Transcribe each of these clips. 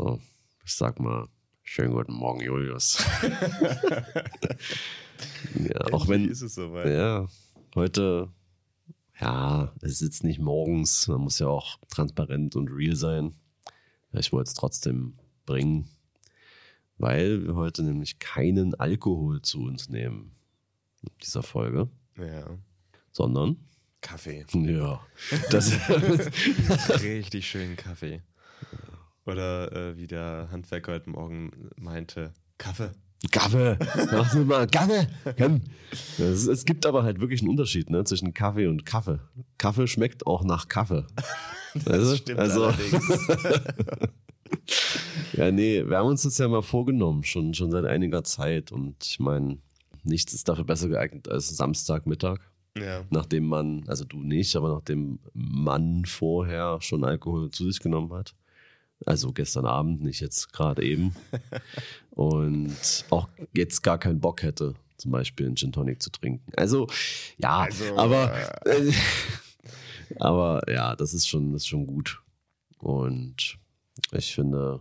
So, ich sag mal, schönen guten Morgen, Julius. ja, auch wenn. ist es soweit. Ja, heute, ja, es ist jetzt nicht morgens. Man muss ja auch transparent und real sein. Ich wollte es trotzdem bringen, weil wir heute nämlich keinen Alkohol zu uns nehmen in dieser Folge, Ja. sondern, Kaffee. ja, das, Richtig schönen Kaffee. Oder äh, wie der Handwerker heute Morgen meinte, Kaffee. Kaffee, mach mir mal Kaffee. Es, es gibt aber halt wirklich einen Unterschied ne, zwischen Kaffee und Kaffee. Kaffee schmeckt auch nach Kaffee. Das stimmt allerdings. Ja, nee, wir haben uns das ja mal vorgenommen, schon, schon seit einiger Zeit. Und ich meine, nichts ist dafür besser geeignet als Samstagmittag, Ja. nachdem man, also du nicht, aber nachdem man vorher schon Alkohol zu sich genommen hat. Also gestern Abend, nicht jetzt gerade eben. Und auch jetzt gar keinen Bock hätte, zum Beispiel einen Gin Tonic zu trinken. Also, ja, Also, aber, äh, aber ja, das ist schon, das ist schon gut. Und ich finde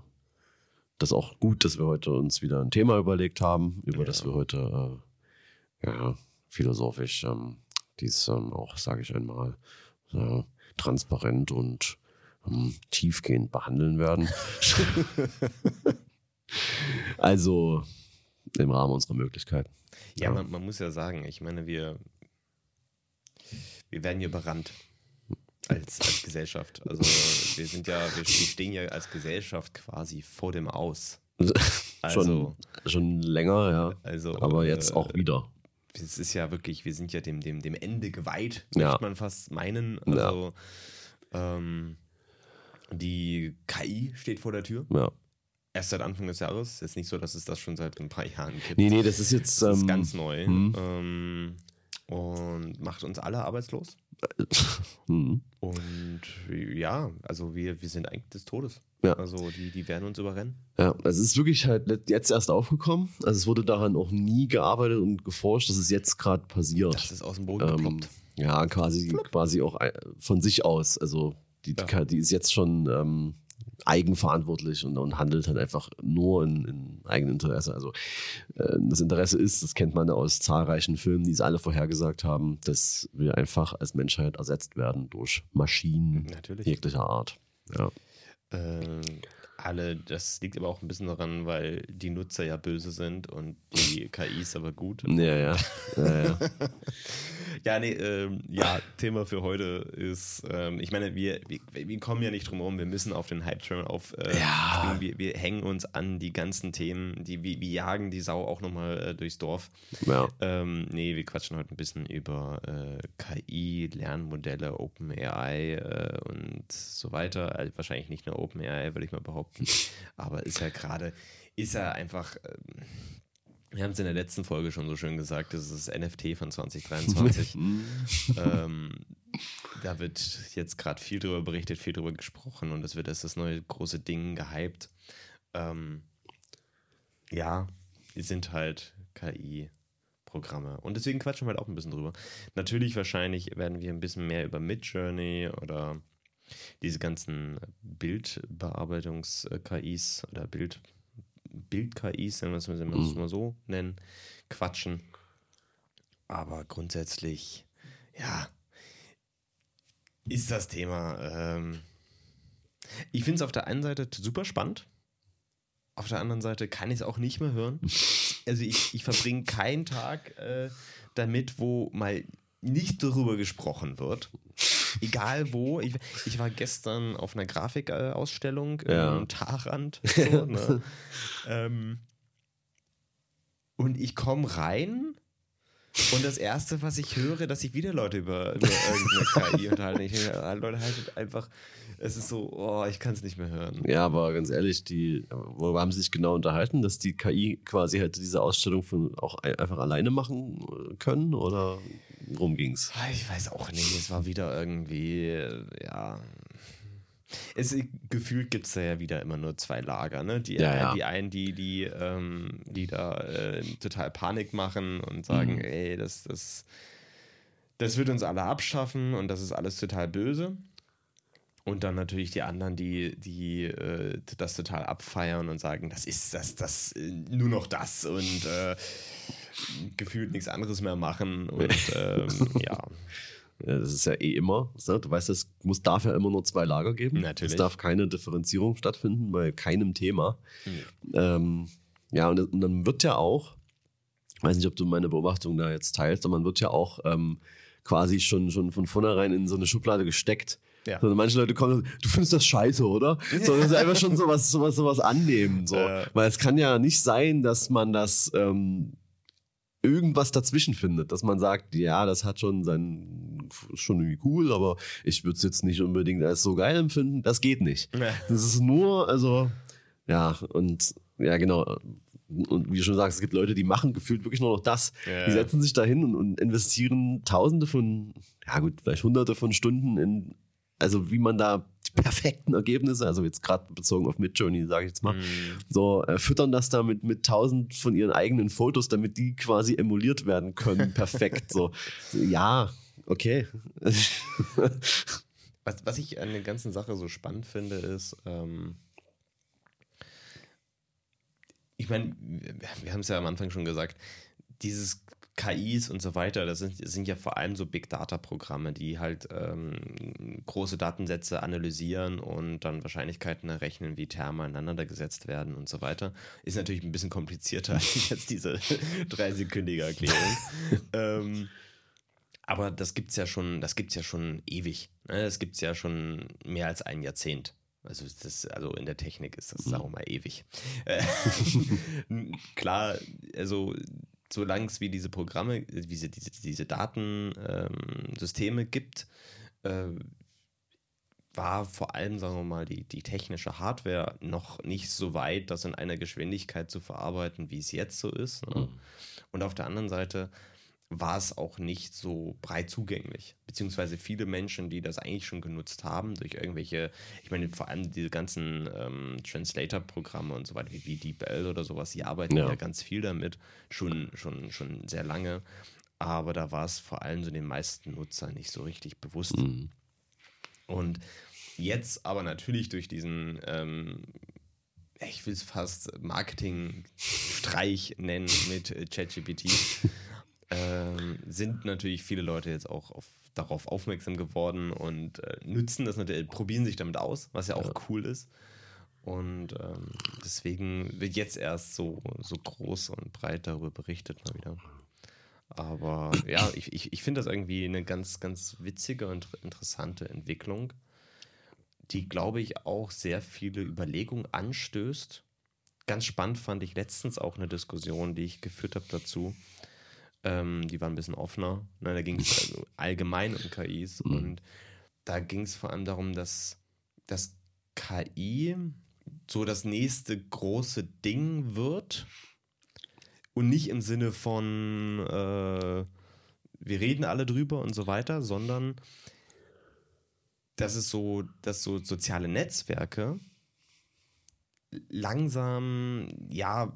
das auch gut, dass wir heute uns wieder ein Thema überlegt haben, über Ja. das wir heute äh, ja, philosophisch ähm, dies ähm, auch, sage ich einmal, äh, transparent und tiefgehend behandeln werden. also im Rahmen unserer Möglichkeiten. Ja, Ja. man, man muss ja sagen, ich meine, wir, wir werden hier überrannt als, als Gesellschaft. Also wir sind ja, wir stehen ja als Gesellschaft quasi vor dem Aus. Also, schon, schon länger, ja. also Aber jetzt äh, auch wieder. Es ist ja wirklich, wir sind ja dem, dem, dem Ende geweiht, Ja. möchte man fast meinen. Also ähm, die KI steht vor der Tür. Ja. Erst seit Anfang des Jahres. Ist jetzt nicht so, dass es das schon seit ein paar Jahren gibt. Nee, nee, das ist jetzt. Das ist ähm, ganz neu. hm. Ähm, und macht uns alle arbeitslos. hm. Und ja, also wir, wir sind eigentlich des Todes. Ja. Also die, die werden uns überrennen. Ja, es ist wirklich halt jetzt erst aufgekommen. Also es wurde daran auch nie gearbeitet und geforscht, dass es jetzt gerade passiert. Das ist aus dem Boden Ähm, geploppt. ja, quasi, quasi auch äh, von sich aus. Also die, Ja. die ist jetzt schon ähm, eigenverantwortlich und, und handelt halt einfach nur in, in eigenem Interesse. Also äh, das Interesse ist, das kennt man aus zahlreichen Filmen, die es alle vorhergesagt haben, dass wir einfach als Menschheit ersetzt werden durch Maschinen Natürlich. jeglicher Art. Ja. Ähm, alle, das liegt aber auch ein bisschen daran, weil die Nutzer ja böse sind und die KIs aber gut. Ja, ja. ja, ja. Ja, nee, ähm, ja, Thema für heute ist, ähm, ich meine, wir, wir, wir kommen ja nicht drum herum, wir müssen auf den Hype-Train auf. Äh, Ja. Wir, wir hängen uns an die ganzen Themen, die, wir, wir jagen die Sau auch nochmal äh, durchs Dorf. ja. Ähm, nee, wir quatschen heute ein bisschen über äh, KI, Lernmodelle, OpenAI äh, und so weiter. Also wahrscheinlich nicht nur OpenAI, würde ich mal behaupten. Aber ist ja gerade, ist ja einfach. Ähm, wir haben es in der letzten Folge schon so schön gesagt, das ist das NFT von 2023. ähm, da wird jetzt gerade viel drüber berichtet, viel drüber gesprochen und es wird als das neue große Ding gehypt. Ähm, ja, die sind halt KI-Programme. Und deswegen quatschen wir halt auch ein bisschen drüber. Natürlich, wahrscheinlich werden wir ein bisschen mehr über Midjourney oder diese ganzen Bildbearbeitungs-KIs oder Bild, Bild-KIs, wenn wir es Mhm. mal so nennen, quatschen. Aber grundsätzlich, ja, ist das Thema. Ähm, ich finde es auf der einen Seite super spannend. Auf der anderen Seite kann ich es auch nicht mehr hören. Also ich, ich verbringe keinen Tag äh, damit, wo mal nicht darüber gesprochen wird. Egal wo. Ich, ich war gestern auf einer Grafikausstellung Ja. im Tarrand. So, ne? ähm, und ich komme rein und das Erste, was ich höre, dass sich wieder Leute über, über irgendeine KI unterhalten. Ich denke, ah, Leute, haltet einfach, es ist so, oh, ich kann es nicht mehr hören. Ja, aber ganz ehrlich, die, worüber haben sie sich genau unterhalten, dass die KI quasi hätte diese Ausstellung von auch ein- einfach alleine machen äh, können oder worum ging's? Ah, Ich weiß auch nicht, es war wieder irgendwie, ja. Es, gefühlt gibt es da ja wieder immer nur zwei Lager, ne? Die, Ja, ja. die einen, die, die, ähm, die da äh, total Panik machen und sagen, Mhm. ey, das, das, das wird uns alle abschaffen und das ist alles total böse. Und dann natürlich die anderen, die, die äh, das total abfeiern und sagen, das ist das, das, äh, nur noch das und äh, gefühlt nichts anderes mehr machen. Und ähm, ja. Das ist ja eh immer. Du weißt, es muss, darf ja immer nur zwei Lager geben. Natürlich. Es darf keine Differenzierung stattfinden bei keinem Thema. Mhm. Ähm, ja, und, und, dann wird ja auch, ich weiß nicht, ob du meine Beobachtung da jetzt teilst, aber man wird ja auch ähm, quasi schon, schon von vornherein in so eine Schublade gesteckt. Ja. Also manche Leute kommen, du findest das scheiße, oder? So, das ist einfach schon sowas, sowas, sowas annehmen. So. Äh. Weil es kann ja nicht sein, dass man das ähm, irgendwas dazwischen findet, dass man sagt, ja, das hat schon sein, schon irgendwie cool, aber ich würde es jetzt nicht unbedingt als so geil empfinden. Das geht nicht. Ja. Das ist nur, also, ja, und ja, genau. Und wie du schon sagst, es gibt Leute, die machen gefühlt wirklich nur noch das. Ja. Die setzen sich dahin und, und investieren Tausende von, ja gut, vielleicht Hunderte von Stunden in also wie man da perfekten Ergebnisse, also jetzt gerade bezogen auf Midjourney, sage ich jetzt mal, mm. so äh, füttern das da mit, mit tausend von ihren eigenen Fotos, damit die quasi emuliert werden können, perfekt. so, ja, okay. was, was ich an der ganzen Sache so spannend finde, ist, ähm, ich meine, wir haben es ja am Anfang schon gesagt, dieses KIs und so weiter, das sind, das sind ja vor allem so Big Data-Programme, die halt ähm, große Datensätze analysieren und dann Wahrscheinlichkeiten errechnen, wie Therme aneinander gesetzt werden und so weiter. Ist natürlich ein bisschen komplizierter als jetzt diese dreisekündige Erklärung. ähm, aber das gibt's ja schon, das gibt's ja schon ewig. Ne? Das gibt's ja schon mehr als ein Jahrzehnt. Also, das, also in der Technik ist das, sagen wir mal, ewig. Klar, also solange es wie diese Programme, diese, diese, diese Datensysteme ähm, gibt, äh, war vor allem, sagen wir mal, die, die technische Hardware noch nicht so weit, das in einer Geschwindigkeit zu verarbeiten, wie es jetzt so ist. Ne? Mhm. Und auf der anderen Seite war es auch nicht so breit zugänglich. Beziehungsweise viele Menschen, die das eigentlich schon genutzt haben, durch irgendwelche, ich meine, vor allem diese ganzen ähm, Translator-Programme und so weiter, wie, wie DeepL oder sowas, die arbeiten ja. ja. ganz viel damit, schon, schon, schon sehr lange. Aber da war es vor allem so den meisten Nutzern nicht so richtig bewusst. Mhm. Und jetzt aber natürlich durch diesen ähm, ich will es fast Marketing-Streich nennen mit ChatGPT, ähm, sind natürlich viele Leute jetzt auch auf, darauf aufmerksam geworden und äh, nützen das natürlich, probieren sich damit aus, was ja auch ja. cool ist. Und ähm, deswegen wird jetzt erst so, so groß und breit darüber berichtet mal wieder. Aber ja, ich, ich, ich finde das irgendwie eine ganz, ganz witzige und interessante Entwicklung, die, glaube ich, auch sehr viele Überlegungen anstößt. Ganz spannend fand ich letztens auch eine Diskussion, die ich geführt habe dazu, ähm, die waren ein bisschen offener. Ne, da ging es also allgemein um KIs. Mhm. Und da ging es vor allem darum, dass das KI so das nächste große Ding wird. Und nicht im Sinne von, äh, wir reden alle drüber und so weiter, sondern dass es so, dass so soziale Netzwerke langsam, ja,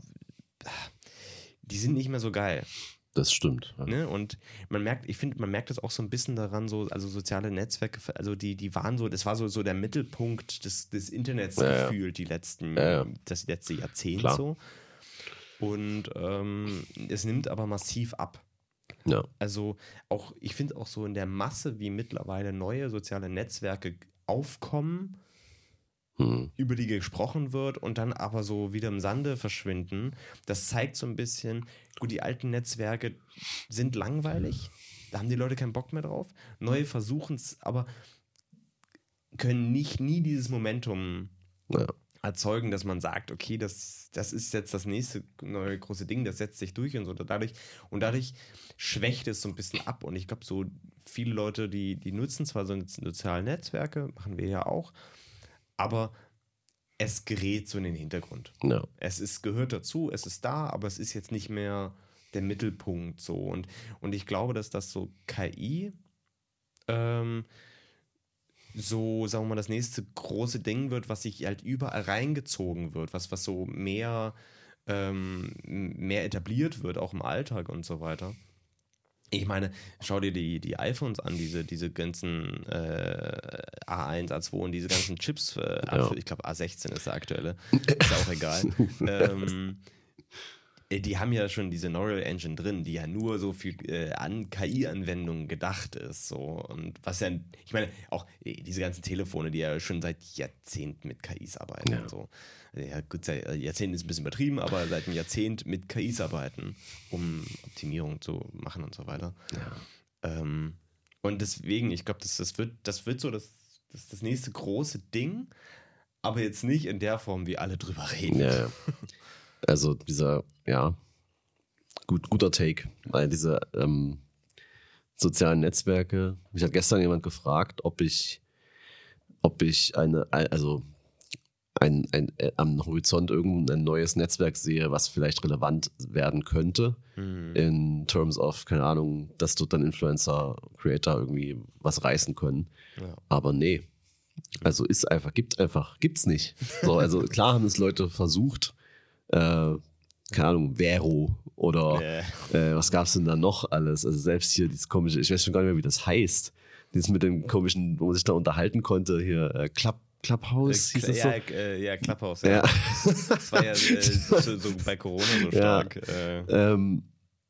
die sind nicht mehr so geil. Das stimmt. Ja. Ne? Und man merkt, ich finde, man merkt das auch so ein bisschen daran, so, also soziale Netzwerke, also die, die waren so, das war so, so der Mittelpunkt des, des Internets ja, gefühlt, die letzten, ja, das letzte Jahrzehnt Klar. so. Und ähm, es nimmt aber massiv ab. Ja. Also auch, ich finde auch so in der Masse, wie mittlerweile neue soziale Netzwerke aufkommen, hm. über die gesprochen wird und dann aber so wieder im Sande verschwinden. Das zeigt so ein bisschen, gut, die alten Netzwerke sind langweilig, da haben die Leute keinen Bock mehr drauf. Neue versuchen es, aber können nicht nie dieses Momentum ja. erzeugen, dass man sagt, okay, das, das ist jetzt das nächste neue große Ding, das setzt sich durch und so. Dadurch, und dadurch schwächt es so ein bisschen ab. Und ich glaube, so viele Leute, die, die nutzen zwar so soziale Netzwerke, machen wir ja auch, aber es gerät so in den Hintergrund. Ja. Es ist, gehört dazu, es ist da, aber es ist jetzt nicht mehr der Mittelpunkt so. Und, und ich glaube, dass das so KI ähm, so, sagen wir mal, das nächste große Ding wird, was sich halt überall reingezogen wird, was, was so mehr, ähm, mehr etabliert wird, auch im Alltag und so weiter. Ich meine, schau dir die, die iPhones an, diese, diese ganzen äh, A1, A2 und diese ganzen Chips. Äh, Ja. Ich glaube, A16 ist der aktuelle. Ist ja auch egal. ähm, äh, die haben ja schon diese Neural Engine drin, die ja nur so für äh, an KI-Anwendungen gedacht ist. So. Und was ja, ich meine, auch äh, diese ganzen Telefone, die ja schon seit Jahrzehnten mit KIs arbeiten Ja. so. Ja, gut, seit äh, Jahrzehnten ist ein bisschen übertrieben, aber seit einem Jahrzehnt mit KIs arbeiten, um Optimierung zu machen und so weiter. Ähm, und deswegen, ich glaube, das, das, wird, das wird so das, das, das nächste große Ding, aber jetzt nicht in der Form, wie alle drüber reden. Ja, ja. Also dieser, ja, gut, guter Take, weil diese ähm, sozialen Netzwerke, mich hat gestern jemand gefragt, ob ich, ob ich eine, also ein, ein, äh, am Horizont irgendein neues Netzwerk sehe, was vielleicht relevant werden könnte, Hm. in terms of, keine Ahnung, dass dort dann Influencer, Creator irgendwie was reißen können. Ja. Aber nee. Also ist einfach, gibt einfach, gibt's nicht. So, also klar haben es Leute versucht, äh, keine Ahnung, Vero oder Äh, äh, was gab's denn da noch alles? Also selbst hier dieses komische, ich weiß schon gar nicht mehr, wie das heißt. Dieses mit dem komischen, wo man sich da unterhalten konnte, hier äh, Club, Clubhouse hieß es so. ja, äh, ja, Clubhouse, ja. Ja. Das war ja äh, so, so bei Corona so Ja. stark. Äh, ähm,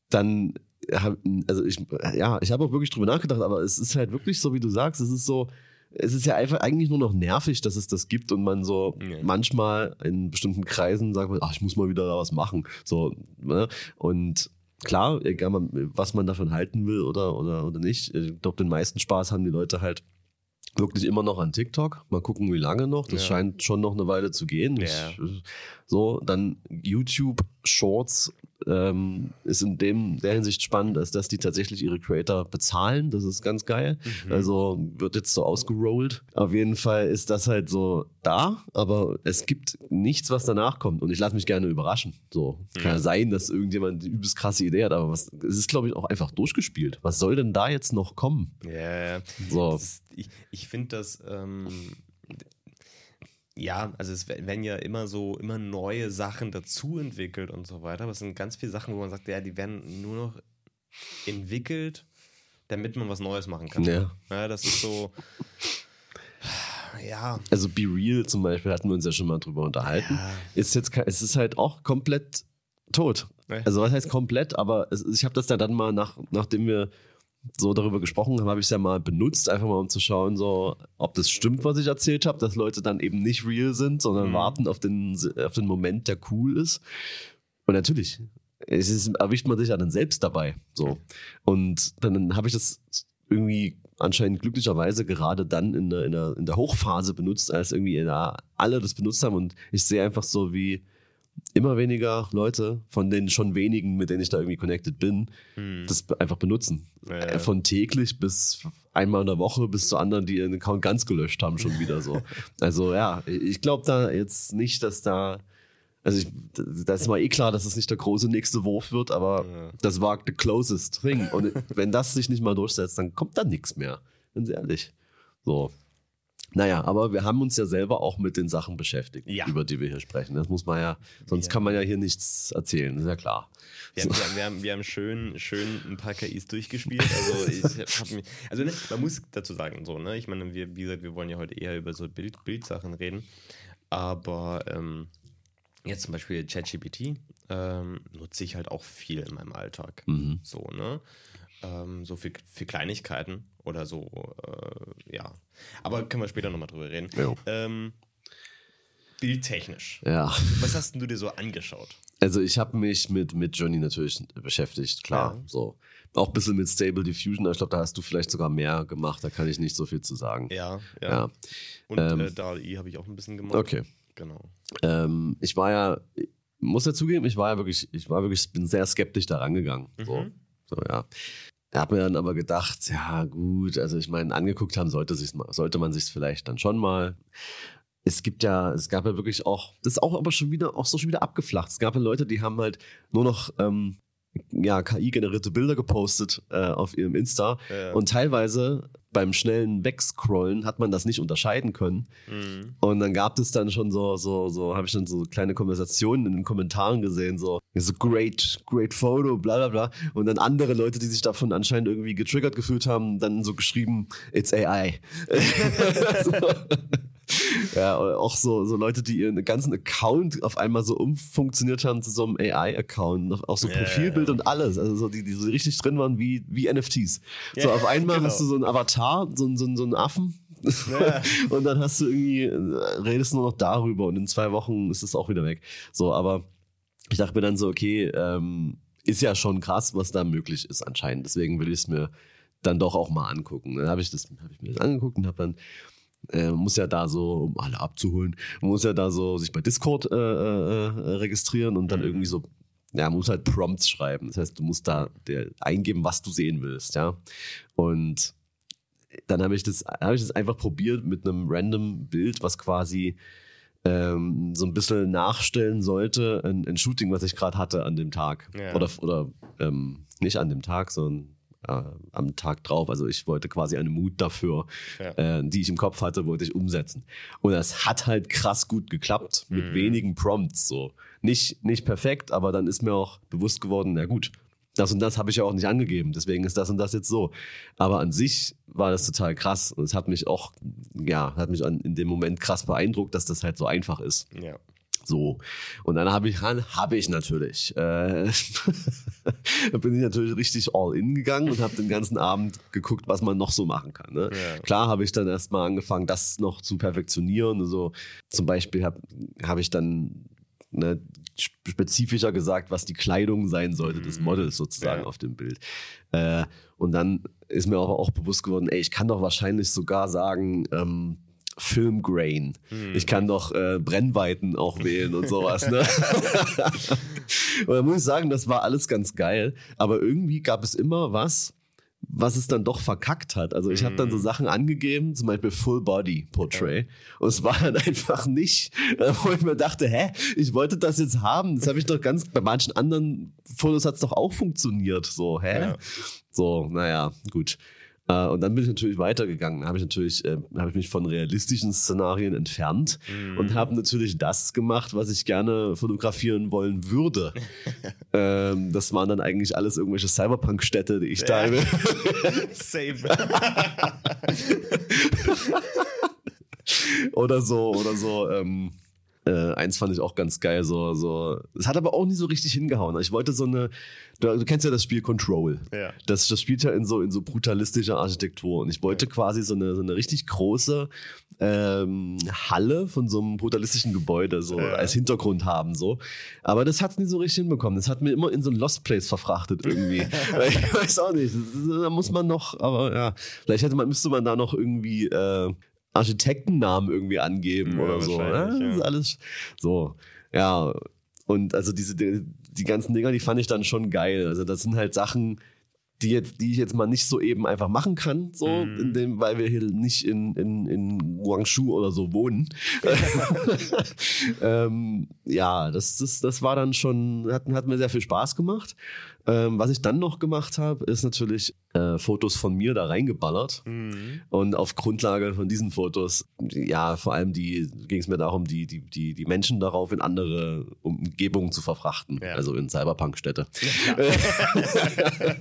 dann hab, also ich, ja, ich habe auch wirklich drüber nachgedacht, aber es ist halt wirklich so, wie du sagst, es ist so, es ist ja einfach eigentlich nur noch nervig, dass es das gibt und man so Ja. manchmal in bestimmten Kreisen sagt, man, ach, ich muss mal wieder da was machen. So, ne? Und klar, egal was man davon halten will oder, oder, oder nicht, ich glaube, den meisten Spaß haben die Leute halt wirklich immer noch an TikTok. Mal gucken, wie lange noch. Das Ja. scheint schon noch eine Weile zu gehen. Ja. Ich, so, dann YouTube Shorts ähm, ist in dem der Hinsicht spannend, als dass die tatsächlich ihre Creator bezahlen. Das ist ganz geil. mhm. Also wird jetzt so ausgerollt. Auf jeden Fall ist das halt so da, aber es gibt nichts, was danach kommt. Und ich lasse mich gerne überraschen. So kann ja sein, dass irgendjemand die übelst krasse Idee hat, aber was, es ist, glaube ich, auch einfach durchgespielt. Was soll denn da jetzt noch kommen? ja, ja. So. Ist, ich ich finde das, ähm, ja, also es werden ja immer so, immer neue Sachen dazu entwickelt und so weiter, aber es sind ganz viele Sachen, wo man sagt, ja, die werden nur noch entwickelt, damit man was Neues machen kann. Ja. Ja, das ist so, ja, Also Be Real zum Beispiel hatten wir uns ja schon mal drüber unterhalten. Ja. Ist jetzt, es ist halt auch komplett tot. Also was heißt komplett, aber es, ich habe das ja dann mal, nach, nachdem wir so darüber gesprochen haben, habe ich es ja mal benutzt, einfach mal um zu schauen, so, ob das stimmt, was ich erzählt habe, dass Leute dann eben nicht real sind, sondern Mhm. warten auf den, auf den Moment, der cool ist. Und natürlich, es ist, erwischt man sich ja dann selbst dabei. So. Und dann habe ich das irgendwie anscheinend glücklicherweise gerade dann in der, in, der, in der Hochphase benutzt, als irgendwie da alle das benutzt haben. Und ich sehe einfach so, wie immer weniger Leute von den schon wenigen, mit denen ich da irgendwie connected bin, hm, das einfach benutzen. Ja. Äh, Von täglich bis einmal in der Woche bis zu anderen, die ihren Account ganz gelöscht haben, schon wieder so. Also ja, ich glaube da jetzt nicht, dass da. Also ich, da ist mal eh klar, dass es nicht der große nächste Wurf wird, aber Ja. das war the closest thing. Und wenn das sich nicht mal durchsetzt, dann kommt da nichts mehr. Ganz ehrlich. So. Naja, aber wir haben uns ja selber auch mit den Sachen beschäftigt, Ja. über die wir hier sprechen. Das muss man ja, sonst Ja. kann man ja hier nichts erzählen, ist ja klar. Wir haben, wir, haben, wir, haben, wir haben schön, schön ein paar KIs durchgespielt. Also, ich hab mich, also ne, man muss dazu sagen, so, ne? Ich meine, wir, wie gesagt, wir wollen ja heute eher über so Bild, Bildsachen reden. Aber ähm, jetzt zum Beispiel ChatGPT ähm, nutze ich halt auch viel in meinem Alltag. Mhm. So, ne? Ähm, so für, für Kleinigkeiten oder so, äh, ja. Aber können wir später nochmal drüber reden. Ähm, bildtechnisch. Ja. Was hast du dir so angeschaut? Also ich habe mich mit, mit Johnny natürlich beschäftigt, klar. Ja. So. Auch ein bisschen mit Stable Diffusion, aber ich glaube, da hast du vielleicht sogar mehr gemacht, da kann ich nicht so viel zu sagen. Ja, ja. Ja. Und Ähm, äh, DALI habe ich auch ein bisschen gemacht. Okay. Genau. Ähm, ich war ja, muss ja zugeben, ich war ja wirklich, ich war wirklich, bin sehr skeptisch da rangegangen. So. Mhm. so, ja. Er hat mir dann aber gedacht, ja gut, also ich meine, angeguckt haben sollte, sich's sollte man sich vielleicht dann schon mal. Es gibt ja, es gab ja wirklich auch, das ist auch aber schon wieder, auch so schon wieder abgeflacht. Es gab ja Leute, die haben halt nur noch ähm, ja, KI-generierte Bilder gepostet äh, auf ihrem Insta. Ja. Und teilweise beim schnellen Wegscrollen hat man das nicht unterscheiden können. Mhm. Und dann gab es dann schon so, so, so, habe ich dann so kleine Konversationen in den Kommentaren gesehen, so, so great, great photo, bla bla bla. Und dann andere Leute, die sich davon anscheinend irgendwie getriggert gefühlt haben, dann so geschrieben, it's AI. so. Ja, auch so, so Leute, die ihren ganzen Account auf einmal so umfunktioniert haben zu so einem AI-Account. Auch so Profilbild yeah. und alles. Also so, die, die so richtig drin waren wie, wie NFTs. So auf einmal genau. hast du so einen Avatar, so, so, so einen Affen. Und dann hast du irgendwie, redest nur noch darüber und in zwei Wochen ist es auch wieder weg. So, aber ich dachte mir dann so, okay, ähm, ist ja schon krass, was da möglich ist anscheinend. Deswegen will ich es mir dann doch auch mal angucken. Dann habe ich, das, hab ich mir das angeguckt und habe dann äh, muss ja da so, um alle abzuholen, muss ja da so sich bei Discord äh, äh, äh, registrieren und dann mhm. irgendwie so, ja, man muss halt Prompts schreiben. Das heißt, du musst da der, eingeben, was du sehen willst, ja. Und dann habe ich das, habe ich das einfach probiert mit einem random Bild, was quasi ähm, so ein bisschen nachstellen sollte, ein, ein Shooting, was ich gerade hatte an dem Tag. Ja. Oder, oder ähm, nicht an dem Tag, sondern äh, am Tag drauf. Also ich wollte quasi eine Mut dafür, ja. äh, die ich im Kopf hatte, wollte ich umsetzen. Und das hat halt krass gut geklappt mit mhm. wenigen Prompts. So nicht nicht perfekt, aber dann ist mir auch bewusst geworden, na gut, das und das habe ich ja auch nicht angegeben, deswegen ist das und das jetzt so. Aber an sich war das total krass und es hat mich auch, ja, hat mich an, in dem Moment krass beeindruckt, dass das halt so einfach ist. Ja. So. Und dann habe ich, habe ich natürlich, äh, bin ich natürlich richtig all in gegangen und habe den ganzen Abend geguckt, was man noch so machen kann. Ne? Ja. Klar habe ich dann erstmal angefangen, das noch zu perfektionieren. Also zum Beispiel habe hab ich dann ne, spezifischer gesagt, was die Kleidung sein sollte des mhm. Models sozusagen ja. auf dem Bild. Äh, und dann ist mir aber auch bewusst geworden, ey, ich kann doch wahrscheinlich sogar sagen, ähm, Filmgrain. Mhm. Ich kann doch äh, Brennweiten auch wählen und sowas. Ne? und da muss ich sagen, das war alles ganz geil. Aber irgendwie gab es immer was, was es dann doch verkackt hat. Also ich mm. habe dann so mhm. Sachen angegeben, zum Beispiel Full Body Portrait. Und es war dann einfach nicht, äh, wo ich mir dachte, hä, ich wollte das jetzt haben. Das habe ich doch ganz, bei manchen anderen Fotos hat es doch auch funktioniert. So, hä? Ja. So, naja, gut. Äh, und dann bin ich natürlich weitergegangen. Habe ich natürlich, äh, habe ich mich von realistischen Szenarien entfernt mm. und habe natürlich das gemacht, was ich gerne fotografieren wollen würde. ähm, das waren dann eigentlich alles irgendwelche Cyberpunk-Städte, die ich ja. da. Same. oder so, oder so. Ähm, äh, eins fand ich auch ganz geil, so, so. Es hat aber auch nie so richtig hingehauen. Ich wollte so eine, du, du kennst ja das Spiel Control. Ja. Das, das spielt ja in so, in so brutalistischer Architektur. Und ich wollte ja. quasi so eine, so eine richtig große ähm, Halle von so einem brutalistischen Gebäude so ja. als Hintergrund haben, so. Aber das hat es nie so richtig hinbekommen. Das hat mir immer in so ein Lost Place verfrachtet irgendwie. ich weiß auch nicht. Da muss man noch, aber ja, vielleicht hätte man, müsste man da noch irgendwie, äh, Architektennamen irgendwie angeben ja, oder so. Ne? Ja. Das ist alles so. Ja, und also diese, die, die ganzen Dinger, die fand ich dann schon geil. Also das sind halt Sachen, die, jetzt, die ich jetzt mal nicht so eben einfach machen kann, so, mm. in dem, weil wir hier nicht in, in, in Guangzhou oder so wohnen. ähm, ja, das, das, das war dann schon, hat, hat mir sehr viel Spaß gemacht. Ähm, was ich dann noch gemacht habe, ist natürlich äh, Fotos von mir da reingeballert. Mhm. Und auf Grundlage von diesen Fotos, ja, vor allem die ging es mir darum, die, die, die, die Menschen darauf in andere Umgebungen zu verfrachten, ja. also in Cyberpunk-Städte. Ja.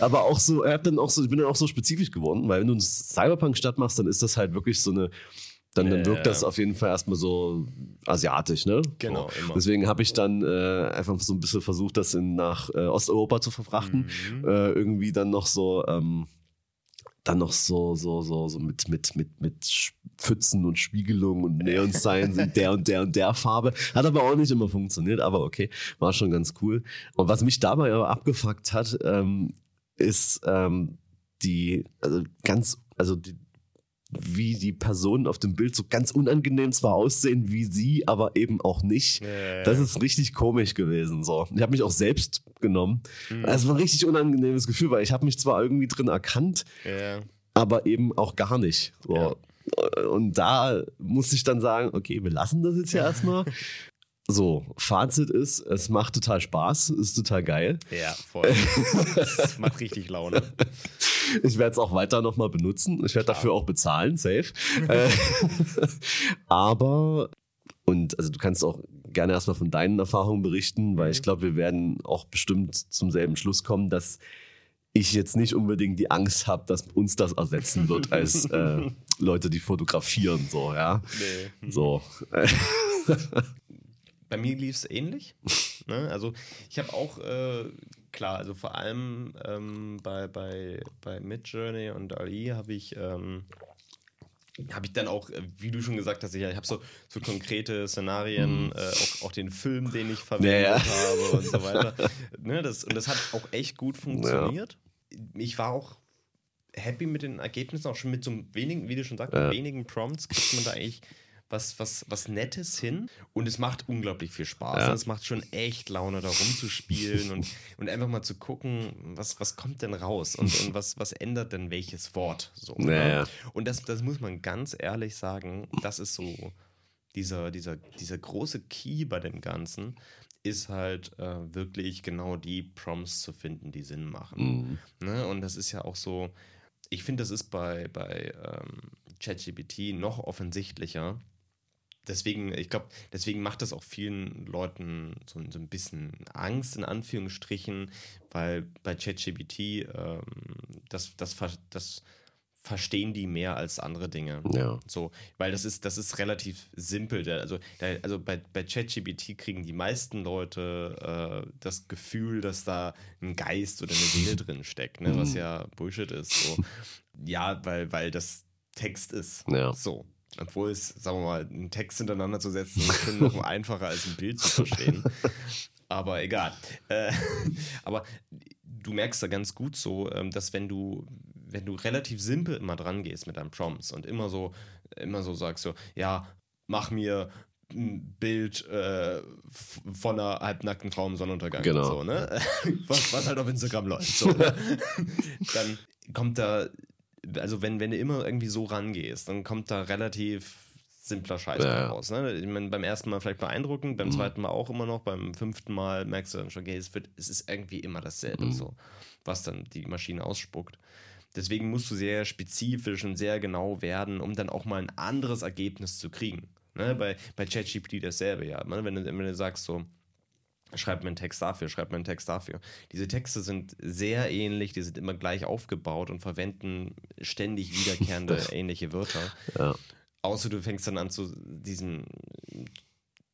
Aber auch so, ich, dann auch so, ich bin dann auch so spezifisch geworden, weil wenn du eine Cyberpunk-Stadt machst, dann ist das halt wirklich so eine dann, dann wirkt das auf jeden Fall erstmal so asiatisch, ne? Genau. So. Deswegen habe ich dann äh, einfach so ein bisschen versucht, das in, nach äh, Osteuropa zu verfrachten. Mhm. Äh, irgendwie dann noch so, ähm, dann noch so, so, so, so mit, mit, mit, mit Pfützen und Spiegelungen und Neon-Signs in der und der und der Farbe. Hat aber auch nicht immer funktioniert, aber okay, war schon ganz cool. Und was mich dabei aber abgefuckt hat, ähm, ist ähm, die, also ganz, also die, wie die Personen auf dem Bild so ganz unangenehm zwar aussehen wie sie, aber eben auch nicht. Ja, ja. Das ist richtig komisch gewesen. So, ich habe mich auch selbst genommen. Mhm. Das war ein richtig unangenehmes Gefühl, weil ich habe mich zwar irgendwie drin erkannt, ja. aber eben auch gar nicht. So. Und da musste ich dann sagen, okay, wir lassen das jetzt ja erstmal. So, Fazit ist, es macht total Spaß, ist total geil. Ja, voll. Es macht richtig Laune. Ich werde es auch weiter nochmal benutzen. Ich werde dafür auch bezahlen, safe. Äh, aber, und also du kannst auch gerne erstmal von deinen Erfahrungen berichten, weil Mhm. ich glaube, wir werden auch bestimmt zum selben Schluss kommen, dass ich jetzt nicht unbedingt die Angst habe, dass uns das ersetzen wird als äh, Leute, die fotografieren, so, ja. Nee. So. Bei mir lief es ähnlich. ne? Also ich habe auch, äh, klar, also vor allem ähm, bei, bei, bei Midjourney und Ali habe ich, ähm, habe ich dann auch, äh, wie du schon gesagt hast, ich, ich habe so, so konkrete Szenarien, äh, auch, auch den Film, den ich verwendet Ja, ja. habe und so weiter. ne? das, und das hat auch echt gut funktioniert. Ich war auch happy mit den Ergebnissen, auch schon mit so wenigen, wie du schon sagst, Ja. mit wenigen Prompts kriegt man da eigentlich was, was, was Nettes hin und es macht unglaublich viel Spaß. Ja. Es macht schon echt Laune, da rumzuspielen und, und einfach mal zu gucken, was, was kommt denn raus und, und was, was ändert denn welches Wort. So, Ja, ne? Und das, das muss man ganz ehrlich sagen, das ist so dieser, dieser, dieser große Key bei dem Ganzen ist halt äh, wirklich genau die Prompts zu finden, die Sinn machen. Mhm. Ne? Und das ist ja auch so, ich finde, das ist bei, bei ähm, ChatGPT noch offensichtlicher. Deswegen, ich glaube, deswegen macht das auch vielen Leuten so, so ein bisschen Angst, in Anführungsstrichen, weil bei ChatGPT ähm, das, das, das verstehen die mehr als andere Dinge. Ja. So, weil das ist, das ist relativ simpel. Also, also bei, bei ChatGPT kriegen die meisten Leute äh, das Gefühl, dass da ein Geist oder eine Seele drin steckt, ne? was ja Bullshit ist. So. Ja, weil, weil das Text ist. Ja. So. Obwohl es, sagen wir mal, einen Text hintereinander zu setzen, ist schon noch einfacher als ein Bild zu verstehen. Aber egal. Äh, aber du merkst da ganz gut so, ähm, dass wenn du, wenn du relativ simpel immer dran gehst mit deinen Prompts und immer so, immer so sagst so, ja, mach mir ein Bild äh, von einer halbnackten Frau im Sonnenuntergang. Genau. So, ne? was, was halt auf Instagram läuft. So, ne? Dann kommt da, also wenn, wenn du immer irgendwie so rangehst, dann kommt da relativ simpler Scheiß Ja, raus. Ne? Ich meine, beim ersten Mal vielleicht beeindruckend, beim Mhm. zweiten Mal auch immer noch, beim fünften Mal merkst du dann schon, okay, es, wird, es ist irgendwie immer dasselbe, Mhm. so, was dann die Maschine ausspuckt. Deswegen musst du sehr spezifisch und sehr genau werden, um dann auch mal ein anderes Ergebnis zu kriegen. Ne? Bei, bei ChatGPT dasselbe, ja. Ne? Wenn, du, wenn du sagst so, schreib mir einen Text dafür, schreib mir einen Text dafür. Diese Texte sind sehr ähnlich, die sind immer gleich aufgebaut und verwenden ständig wiederkehrende ähnliche Wörter. Ja. Außer du fängst dann an zu diesen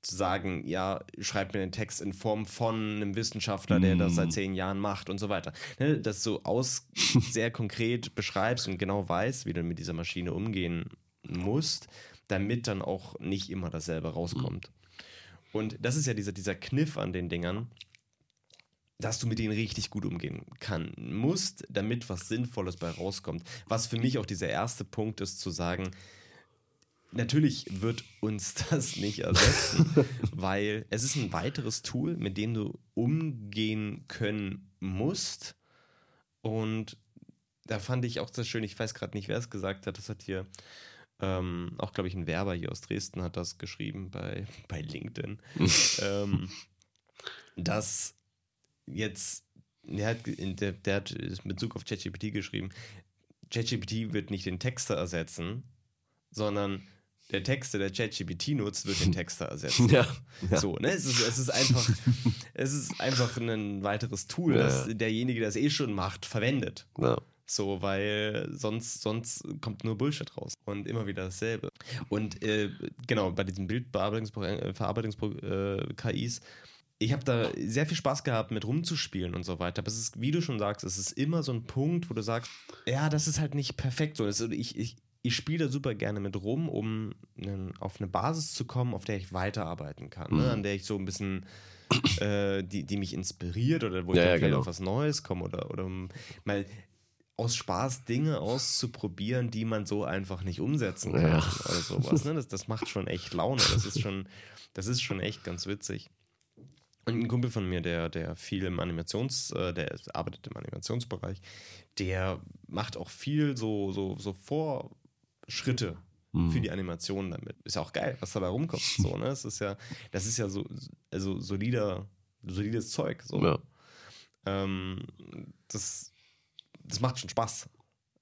zu sagen, ja, schreib mir einen Text in Form von einem Wissenschaftler, der das seit zehn Jahren macht und so weiter. Ne, dass du aus sehr konkret beschreibst und genau weißt, wie du mit dieser Maschine umgehen musst, damit dann auch nicht immer dasselbe rauskommt. Und das ist ja dieser, dieser Kniff an den Dingern, dass du mit denen richtig gut umgehen kann, musst, damit was Sinnvolles bei rauskommt. Was für mich auch dieser erste Punkt ist, zu sagen, natürlich wird uns das nicht ersetzen, weil es ist ein weiteres Tool, mit dem du umgehen können musst. Und da fand ich auch sehr schön, ich weiß gerade nicht, wer es gesagt hat, das hat hier ähm, auch, glaube ich, ein Werber hier aus Dresden hat das geschrieben bei, bei LinkedIn, ähm, dass jetzt, der hat, der, der hat in Bezug auf ChatGPT geschrieben, ChatGPT wird nicht den Texter ersetzen, sondern der Texter, der ChatGPT nutzt, wird den Texter ersetzen. Ja. ja. So, ne? Es ist, es ist einfach, es ist einfach ein weiteres Tool, Ja. das derjenige, der es eh schon macht, verwendet. Ja. So, weil sonst, sonst kommt nur Bullshit raus. Und immer wieder dasselbe. Und äh, genau, bei diesen Bildverarbeitungs-KIs, ich habe da sehr viel Spaß gehabt, mit rumzuspielen und so weiter. Aber es ist, wie du schon sagst, es ist immer so ein Punkt, wo du sagst, ja, das ist halt nicht perfekt so. Ich ich, ich spiele da super gerne mit rum, um auf eine Basis zu kommen, auf der ich weiterarbeiten kann. Ne? An der ich so ein bisschen, äh, die, die mich inspiriert oder wo ich Ja, dann ja, genau. auf was Neues komme oder, oder mal aus Spaß Dinge auszuprobieren, die man so einfach nicht umsetzen kann Ja. oder sowas. Ne? Das, das macht schon echt Laune. Das ist schon, das ist schon echt ganz witzig. Und ein Kumpel von mir, der, der viel im Animations, äh, der arbeitet im Animationsbereich, der macht auch viel so, so, so Vorschritte Mhm. für die Animation damit. Ist ja auch geil, was dabei rumkommt. So, ne? Das ist ja, das ist ja so also solider, solides Zeug. So. Ja. Ähm, das, das macht schon Spaß.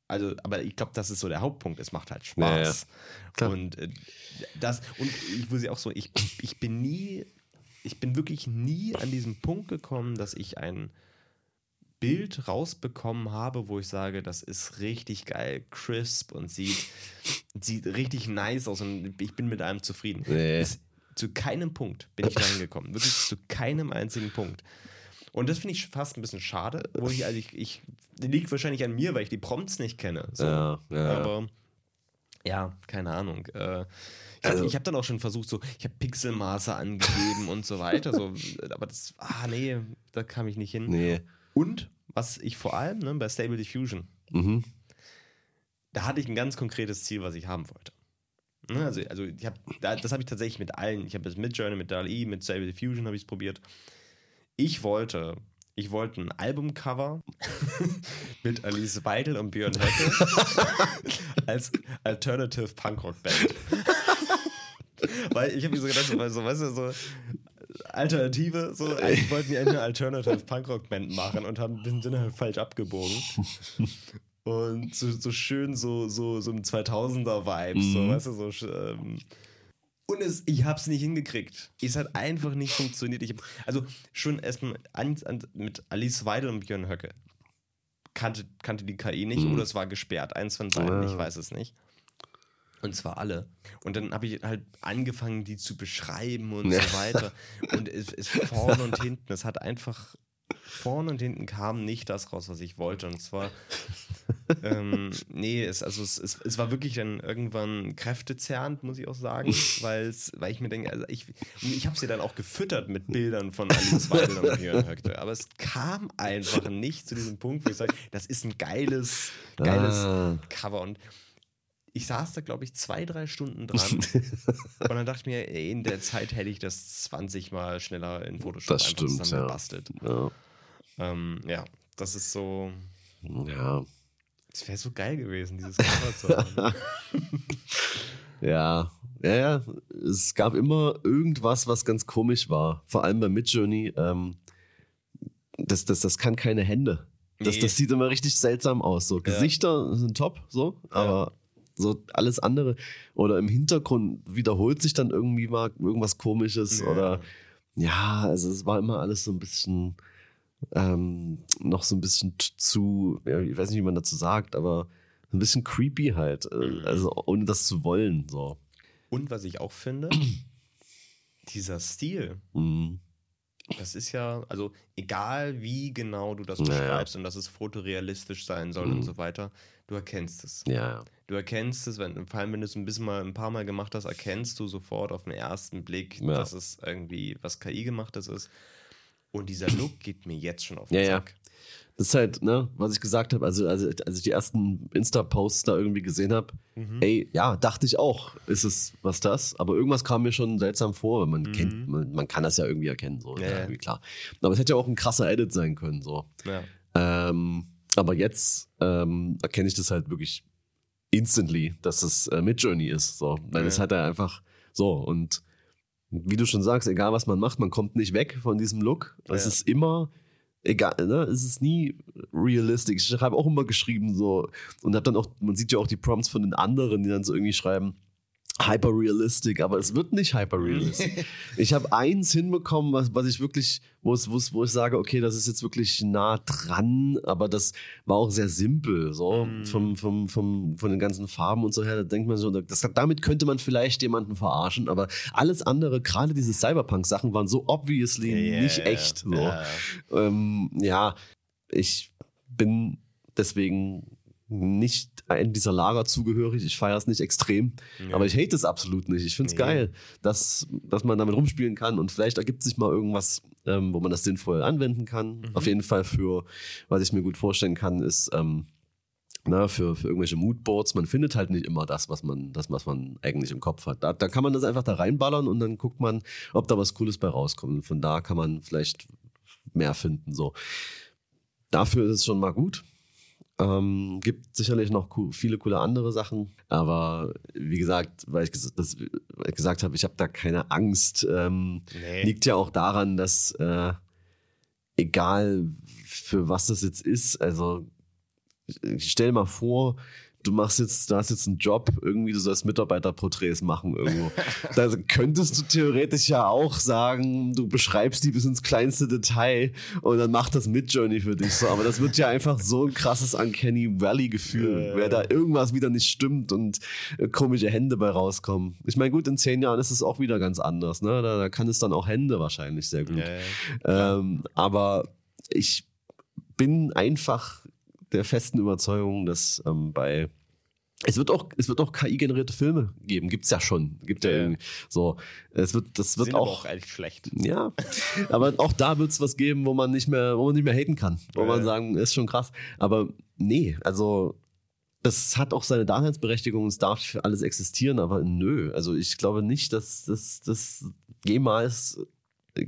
Also, aber ich glaube, das ist so der Hauptpunkt. Es macht halt Spaß. Klar. Und äh, das, und ich muss ja auch so, ich, ich bin nie ich bin wirklich nie an diesen Punkt gekommen, dass ich ein Bild rausbekommen habe, wo ich sage, das ist richtig geil, crisp und sieht, sieht richtig nice aus und ich bin mit allem zufrieden. Nee. Es, zu keinem Punkt bin ich dahin gekommen. Wirklich zu keinem einzigen Punkt. Und das finde ich fast ein bisschen schade, wo ich, also ich, ich, liegt wahrscheinlich an mir, weil ich die Prompts nicht kenne. So. Ja, ja. Aber ja, keine Ahnung. Äh, ich habe Also- hab dann auch schon versucht, so, ich habe Pixelmaße angegeben und so weiter. So, aber das, ah nee, da kam ich nicht hin. Nee. Und was ich vor allem ne, bei Stable Diffusion, Mhm. da hatte ich ein ganz konkretes Ziel, was ich haben wollte. Ne, Also, also ich hab, da, das habe ich tatsächlich mit allen. Ich habe es mit Journey, mit DALI, mit Stable Diffusion habe ich es probiert. Ich wollte, ich wollte ein Albumcover mit Alice Weidel und Björn Höcke als Alternative Punkrock Band. Weil ich habe mir so gedacht, so, so, weißt du, so Alternative, so, eigentlich wollten die eine Alternative Punkrock Band machen und haben den Sinne halt falsch abgebogen. Und so, so schön so, so, so im 2000er Vibes, so, Mhm. weißt du, so. Ähm, und es, ich habe es nicht hingekriegt. Es hat einfach nicht funktioniert. Ich hab, also schon erstmal mit Alice Weidel und Björn Höcke kannte, kannte die KI nicht Mhm. oder es war gesperrt. Eins von beiden, Ah. ich weiß es nicht. Und zwar alle. Und dann habe ich halt angefangen, die zu beschreiben und Ja. so weiter. Und es ist vorne und hinten. Es hat einfach vorne und hinten kam nicht das raus, was ich wollte. Und zwar, ähm, nee, es, also es, es, es war wirklich dann irgendwann kräftezerrend, muss ich auch sagen, weil ich mir denke, also ich, ich habe sie dann auch gefüttert mit Bildern von Alice Weidel und Björn Höcke. Aber es kam einfach nicht zu diesem Punkt, wo ich sage, das ist ein geiles, geiles Ah. Cover. Und ich saß da, glaube ich, zwei, drei Stunden dran. und dann dachte ich mir, ey, in der Zeit hätte ich das 20 Mal schneller in Photoshop Das stimmt, ja. zusammengebastelt. Ja. Ähm, ja, das ist so. ja. Es wäre so geil gewesen, dieses Cover zu haben. Ja, ja, ja. Es gab immer irgendwas, was ganz komisch war. Vor allem bei Midjourney. Ähm, das, das, das kann keine Hände. Das, Nee. das sieht immer richtig seltsam aus. So Gesichter sind top, so, aber so alles andere oder im Hintergrund wiederholt sich dann irgendwie mal irgendwas Komisches Ja. oder ja, also es war immer alles so ein bisschen ähm, noch so ein bisschen zu, ja, ich weiß nicht, wie man dazu sagt, aber ein bisschen creepy halt, äh, Mhm. also ohne das zu wollen, so. Und was ich auch finde, dieser Stil, Mhm. das ist ja, also egal wie genau du das beschreibst und dass es fotorealistisch sein soll Mhm. und so weiter, du erkennst es. Ja. Du erkennst es, wenn, vor allem wenn du es ein bisschen mal ein paar Mal gemacht hast, erkennst du sofort auf den ersten Blick, Ja. dass es irgendwie was KI gemachtes ist. Und dieser Look geht mir jetzt schon auf den Ja, ja. Sack. Das ist halt, ne, was ich gesagt habe, also, also als ich die ersten Insta-Posts da irgendwie gesehen habe, Mhm. ey, ja, dachte ich auch, ist es was das, aber irgendwas kam mir schon seltsam vor, weil man Mhm. kennt, man, man kann das ja irgendwie erkennen, so, Ja, ja, ja. irgendwie klar. Aber es hätte ja auch ein krasser Edit sein können, so. Ja. Ähm, aber jetzt ähm, erkenne ich das halt wirklich instantly, dass es äh, Midjourney ist, so, weil Ja. es hat er einfach so und wie du schon sagst, egal was man macht, man kommt nicht weg von diesem Look. Es Ja. ist immer egal, ne? Es ist nie realistisch. Ich habe auch immer geschrieben so und habe dann auch, man sieht ja auch die Prompts von den anderen, die dann so irgendwie schreiben, hyperrealistic, aber es wird nicht hyperrealistic. ich habe eins hinbekommen, was, was ich wirklich, wo es, wo es, wo ich sage, okay, das ist jetzt wirklich nah dran, aber das war auch sehr simpel, so Mm. vom, vom, vom, von den ganzen Farben und so her. Da denkt man so, das, damit könnte man vielleicht jemanden verarschen, aber alles andere, gerade diese Cyberpunk-Sachen, waren so obviously Yeah. nicht echt. So. Ja. Ähm, ja, ich bin deswegen nicht in dieser Lager zugehörig. Ich feiere es nicht extrem, Ja. aber ich hate es absolut nicht. Ich finde es Nee. geil, dass, dass man damit rumspielen kann und vielleicht ergibt sich mal irgendwas, ähm, wo man das sinnvoll anwenden kann. Mhm. Auf jeden Fall für, was ich mir gut vorstellen kann, ist ähm, na, für, für irgendwelche Moodboards. Man findet halt nicht immer das, was man, das, was man eigentlich im Kopf hat. Da, da kann man das einfach da reinballern und dann guckt man, ob da was Cooles bei rauskommt. Und von da kann man vielleicht mehr finden. So. Dafür ist es schon mal gut. Ähm, gibt sicherlich noch viele coole andere Sachen, aber wie gesagt, weil ich ges das, weil gesagt habe, ich habe da keine Angst. Ähm, Nee. Liegt ja auch daran, dass äh, egal für was das jetzt ist, also ich stell mal vor, du machst jetzt, du hast jetzt einen Job, irgendwie, du sollst Mitarbeiterporträts machen irgendwo. da könntest du theoretisch ja auch sagen, du beschreibst die bis ins kleinste Detail und dann macht das Midjourney für dich so. Aber das wird ja einfach so ein krasses Uncanny Valley-Gefühl, äh. wer da irgendwas wieder nicht stimmt und äh, komische Hände bei rauskommen. Ich meine, gut, in zehn Jahren ist es auch wieder ganz anders, ne? Da, da kann es dann auch Hände wahrscheinlich sehr gut. Ja, ähm, aber ich bin einfach der festen Überzeugung, dass ähm, bei es wird auch, es wird auch KI-generierte Filme geben. Gibt's ja schon. Gibt ja, ja irgendwie so. Es wird, das wird Sind auch, echt schlecht. Ja. aber auch da wird's was geben, wo man nicht mehr, wo man nicht mehr haten kann. Wo ja. man sagen, ist schon krass. Aber nee, also, das hat auch seine Daseinsberechtigung, es darf für alles existieren, aber nö. Also ich glaube nicht, dass das, das jemals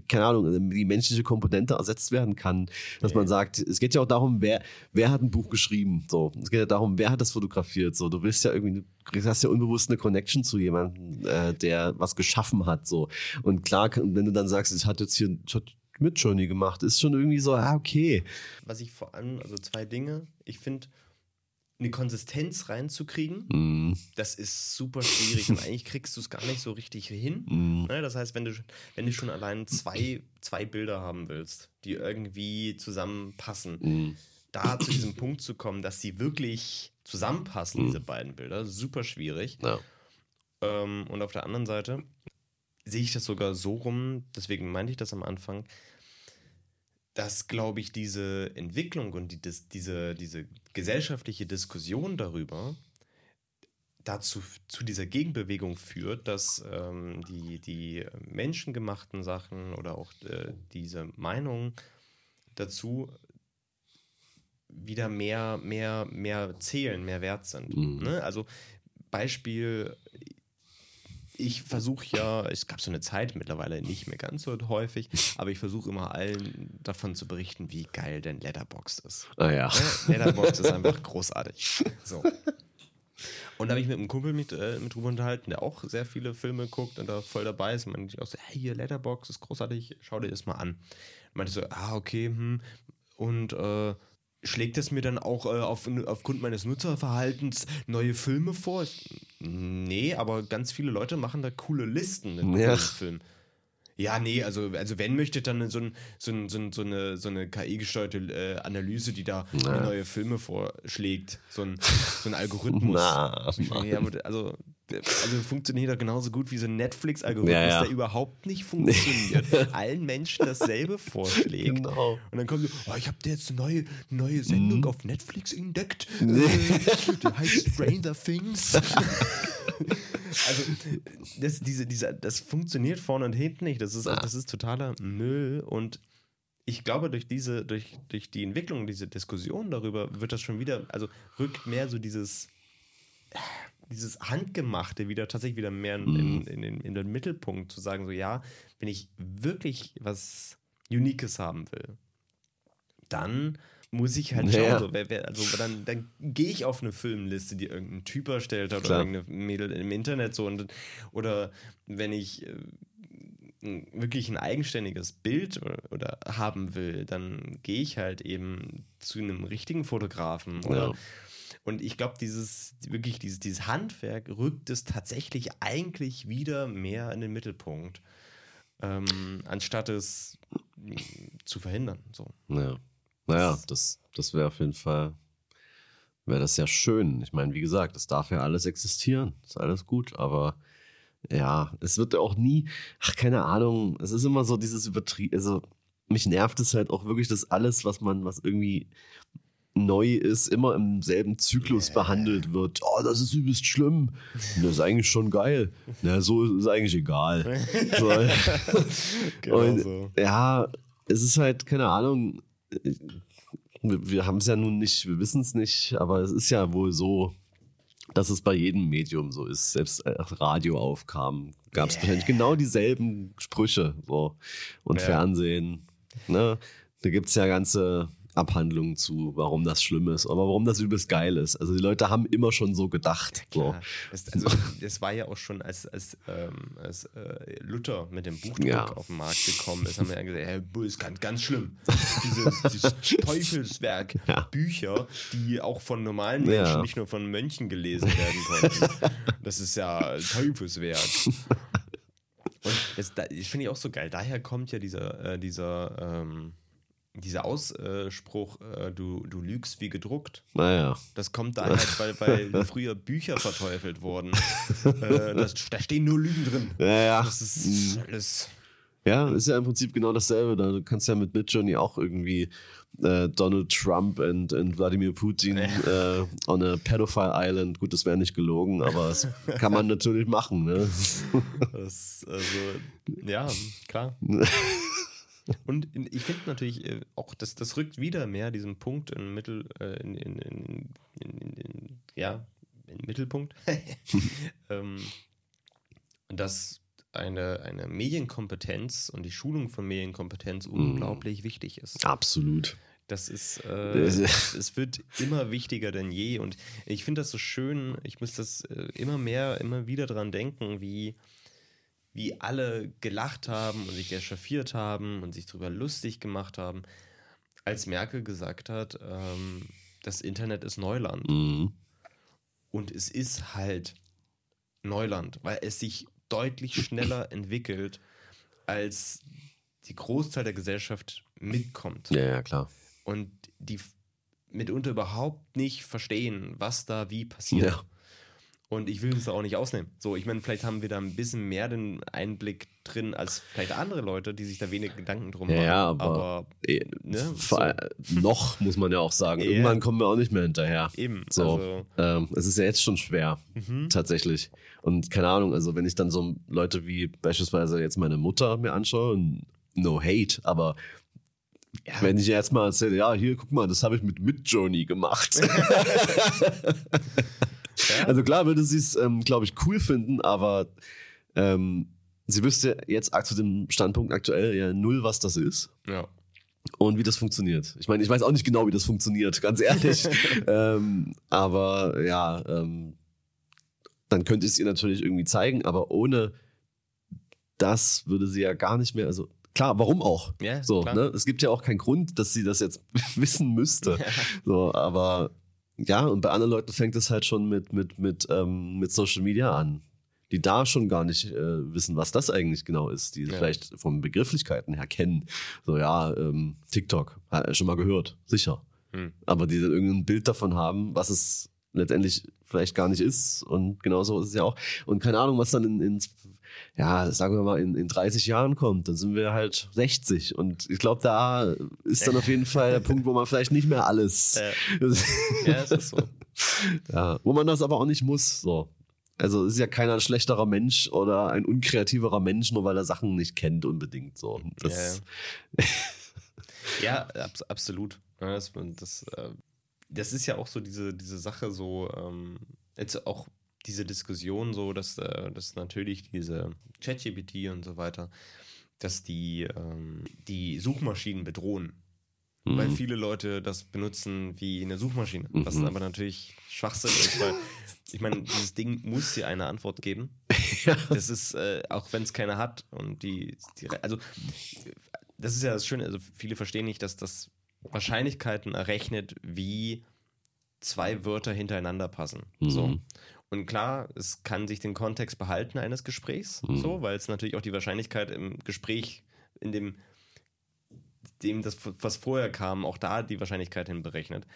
keine Ahnung, die menschliche Komponente ersetzt werden kann. Dass okay. man sagt, es geht ja auch darum, wer, wer hat ein Buch geschrieben. So. Es geht ja darum, wer hat das fotografiert. So. Du willst ja irgendwie, du hast ja unbewusst eine Connection zu jemandem, äh, der was geschaffen hat. So. Und klar, wenn du dann sagst, es hat jetzt hier hat mit Johnny gemacht, ist schon irgendwie so, ah, okay. Was ich vor allem, also zwei Dinge, ich finde, eine Konsistenz reinzukriegen, mm. das ist super schwierig und eigentlich kriegst du es gar nicht so richtig hin. Mm. Das heißt, wenn du, wenn du schon allein zwei, zwei Bilder haben willst, die irgendwie zusammenpassen, mm. da zu diesem Punkt zu kommen, dass sie wirklich zusammenpassen, mm. diese beiden Bilder, super schwierig. Ja. Ähm, und auf der anderen Seite sehe ich das sogar so rum, deswegen meinte ich das am Anfang, dass, glaube ich, diese Entwicklung und die, das, diese, diese gesellschaftliche Diskussion darüber dazu zu dieser Gegenbewegung führt, dass ähm, die, die menschengemachten Sachen oder auch äh, diese Meinungen dazu wieder mehr, mehr, mehr zählen, mehr wert sind. Mhm. Ne? Also Beispiel, ich versuche ja, es gab so eine Zeit mittlerweile nicht mehr ganz so häufig, aber ich versuche immer allen davon zu berichten, wie geil denn Letterboxd ist. Ah ja. Letterboxd ist einfach großartig. So. Und da habe ich mit einem Kumpel mit, äh, mit drüber unterhalten, der auch sehr viele Filme guckt und da voll dabei ist. Und ich auch so, hey, hier Letterboxd ist großartig, schau dir das mal an. Und meinte so, ah, okay, hm. Und äh, schlägt es mir dann auch äh, auf, aufgrund meines Nutzerverhaltens neue Filme vor? Nee, aber ganz viele Leute machen da coole Listen mit ja. Filmen. Ja, nee, also, also wenn möchte dann so, ein, so, ein, so, ein, so eine, so eine KI-gesteuerte äh, Analyse, die da ja. neue Filme vorschlägt, so ein, so ein Algorithmus. Na, also also funktioniert er genauso gut wie so ein Netflix-Algorithmus, ja, ja. der überhaupt nicht funktioniert. Allen Menschen dasselbe vorschlägt. Genau. Und dann kommt so, oh, ich habe jetzt eine neue, neue Sendung mhm. auf Netflix entdeckt. Nee. die heißt Stranger Things. also, das, diese, diese, das funktioniert vorne und hinten nicht. Das ist, ah. das ist totaler Müll. Und ich glaube, durch diese, durch, durch die Entwicklung, diese Diskussion darüber, wird das schon wieder, also rückt mehr so dieses dieses Handgemachte wieder tatsächlich wieder mehr in, in, mhm. in, in, in den Mittelpunkt zu sagen, so ja, wenn ich wirklich was Uniques haben will, dann muss ich halt schauen, so, wer, wer, also dann, dann gehe ich auf eine Filmliste, die irgendein Typ erstellt hat Klar. oder irgendeine Mädel im Internet so und oder wenn ich äh, wirklich ein eigenständiges Bild oder, oder haben will, dann gehe ich halt eben zu einem richtigen Fotografen oder ja. Und ich glaube, dieses, wirklich, dieses, dieses Handwerk rückt es tatsächlich eigentlich wieder mehr in den Mittelpunkt, ähm, anstatt es zu verhindern. So. Ja. Naja, das, das wäre auf jeden Fall, wäre das ja schön. Ich meine, wie gesagt, es darf ja alles existieren. Ist alles gut, aber ja, es wird ja auch nie, ach, keine Ahnung, es ist immer so dieses Übertrieb, also mich nervt es halt auch wirklich, dass alles, was man, was irgendwie neu ist, immer im selben Zyklus yeah. behandelt wird. Oh, das ist übelst schlimm. Das ist eigentlich schon geil. Na, so ist eigentlich egal. So. genau Und, so. Ja, es ist halt, keine Ahnung, wir, wir haben es ja nun nicht, wir wissen es nicht, aber es ist ja wohl so, dass es bei jedem Medium so ist. Selbst als Radio aufkam, gab es yeah. wahrscheinlich genau dieselben Sprüche. So. Und yeah. Fernsehen. Ne? Da gibt es ja ganze Abhandlungen zu, warum das schlimm ist, aber warum das übelst geil ist. Also die Leute haben immer schon so gedacht. Klar. Das, also, das war ja auch schon, als, als, ähm, als äh, Luther mit dem Buchdruck Ja. auf den Markt gekommen ist, haben wir ja gesagt, hey, Bull ist ganz, ganz schlimm. Dieses, dieses Teufelswerk, Ja. Bücher, die auch von normalen Menschen, Ja. nicht nur von Mönchen gelesen werden konnten. Das ist ja Teufelswerk. Und das, da, ich finde ich auch so geil. Daher kommt ja dieser, äh, dieser, ähm, dieser Ausspruch, äh, du, du lügst wie gedruckt. Naja. Das kommt daher, weil, weil früher Bücher verteufelt wurden. äh, das, da stehen nur Lügen drin. Ja, ja. Das ist alles. Ja, ist ja im Prinzip genau dasselbe. Da kannst du ja mit Midjourney auch irgendwie äh, Donald Trump und, und Wladimir Putin äh, on a pedophile island. Gut, das wäre nicht gelogen, aber das kann man natürlich machen. Ne? Das, also, ja, klar. Und ich finde natürlich äh, auch, das, das rückt wieder mehr diesen Punkt in Mittel, äh, in, in, in, in, in, in, ja, in den Mittelpunkt. ähm, dass eine, eine Medienkompetenz und die Schulung von Medienkompetenz unglaublich wichtig ist. Absolut. Das ist, äh, es wird immer wichtiger denn je. Und ich finde das so schön, ich muss das äh, immer mehr, immer wieder dran denken, wie, wie alle gelacht haben und sich echauffiert haben und sich darüber lustig gemacht haben, als Merkel gesagt hat, ähm, das Internet ist Neuland. Mhm. Und es ist halt Neuland, weil es sich deutlich schneller entwickelt, als die Großteil der Gesellschaft mitkommt Ja, ja, klar. und die mitunter überhaupt nicht verstehen, was da wie passiert. Ja. Und ich will uns da auch nicht ausnehmen. So, ich meine, vielleicht haben wir da ein bisschen mehr den Einblick drin als vielleicht andere Leute, die sich da wenig Gedanken drum Ja, machen. ja, aber, eh, ne, allem- noch muss man ja auch sagen. Irgendwann kommen wir auch nicht mehr hinterher. eben. So, Also, ähm, es ist ja jetzt schon schwer, mhm. tatsächlich. Und keine Ahnung, also wenn ich dann so Leute wie beispielsweise jetzt meine Mutter mir anschaue, no hate, aber ja, wenn ich jetzt mal erzähle, ja, hier, guck mal, das habe ich mit Midjourney gemacht. ja, also klar würde sie es, ähm, glaube ich, cool finden, aber ähm, sie wüsste jetzt zu dem Standpunkt aktuell ja null, was das ist ja. und wie das funktioniert. Ich meine, ich weiß auch nicht genau, wie das funktioniert, ganz ehrlich. ähm, aber ja, ähm, dann könnte ich es ihr natürlich irgendwie zeigen, aber ohne das würde sie ja gar nicht mehr, also klar, warum auch? ja So, klar. ne? Es gibt ja auch keinen Grund, dass sie das jetzt wissen müsste. So, aber ja, und bei anderen Leuten fängt es halt schon mit, mit, mit, ähm, mit Social Media an. Die da schon gar nicht äh, wissen, was das eigentlich genau ist, die Ja. vielleicht von Begrifflichkeiten her kennen. So, ja, ähm, TikTok, hat er schon mal gehört, sicher. Hm. Aber die dann irgendein Bild davon haben, was es letztendlich vielleicht gar nicht ist. Und genauso ist es ja auch. Und keine Ahnung, was dann in, in ja, sagen wir mal, in, in 30 Jahren kommt, dann sind wir halt 60. Und ich glaube, da ist dann auf jeden Fall der Punkt, wo man vielleicht nicht mehr alles. Äh, ja, es ist so. ja, wo man das aber auch nicht muss. So. Also ist ja keiner ein schlechterer Mensch oder ein unkreativerer Mensch, nur weil er Sachen nicht kennt unbedingt. So. Das, Ja, abs absolut. Ja, das, das, äh, das ist ja auch so diese, diese Sache, so ähm, jetzt auch diese Diskussion, so dass, äh, dass natürlich diese ChatGPT und so weiter, dass die ähm, die Suchmaschinen bedrohen. Weil Mhm. viele Leute das benutzen wie eine Suchmaschine, was Mhm. aber natürlich Schwachsinn ist, weil ich meine, dieses Ding muss dir eine Antwort geben. ja. Das ist, äh, auch wenn es keiner hat und die, die, also das ist ja das Schöne, also viele verstehen nicht, dass das Wahrscheinlichkeiten errechnet, wie zwei Wörter hintereinander passen. So. Und klar, es kann sich den Kontext behalten eines Gesprächs, Mhm. so, weil es natürlich auch die Wahrscheinlichkeit im Gespräch, in dem, dem das, was vorher kam, auch da die Wahrscheinlichkeit hin berechnet.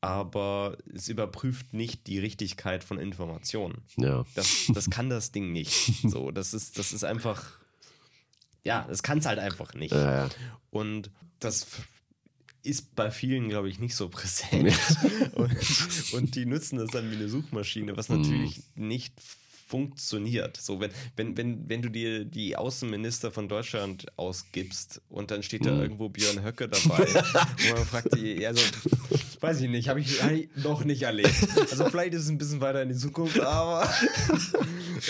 Aber es überprüft nicht die Richtigkeit von Informationen. ja. Das, das kann das Ding nicht. So, das ist, das ist einfach. Ja, das kann es halt einfach nicht. Ja, ja. Und das ist bei vielen, glaube ich, nicht so präsent. und, und die nutzen das dann wie eine Suchmaschine, was natürlich nicht funktioniert. So, wenn, wenn, wenn, wenn du dir die Außenminister von Deutschland ausgibst und dann steht da Mhm. irgendwo Björn Höcke dabei und man fragt die, also, weiß ich nicht, habe ich, hab ich noch nicht erlebt. Also vielleicht ist es ein bisschen weiter in die Zukunft, aber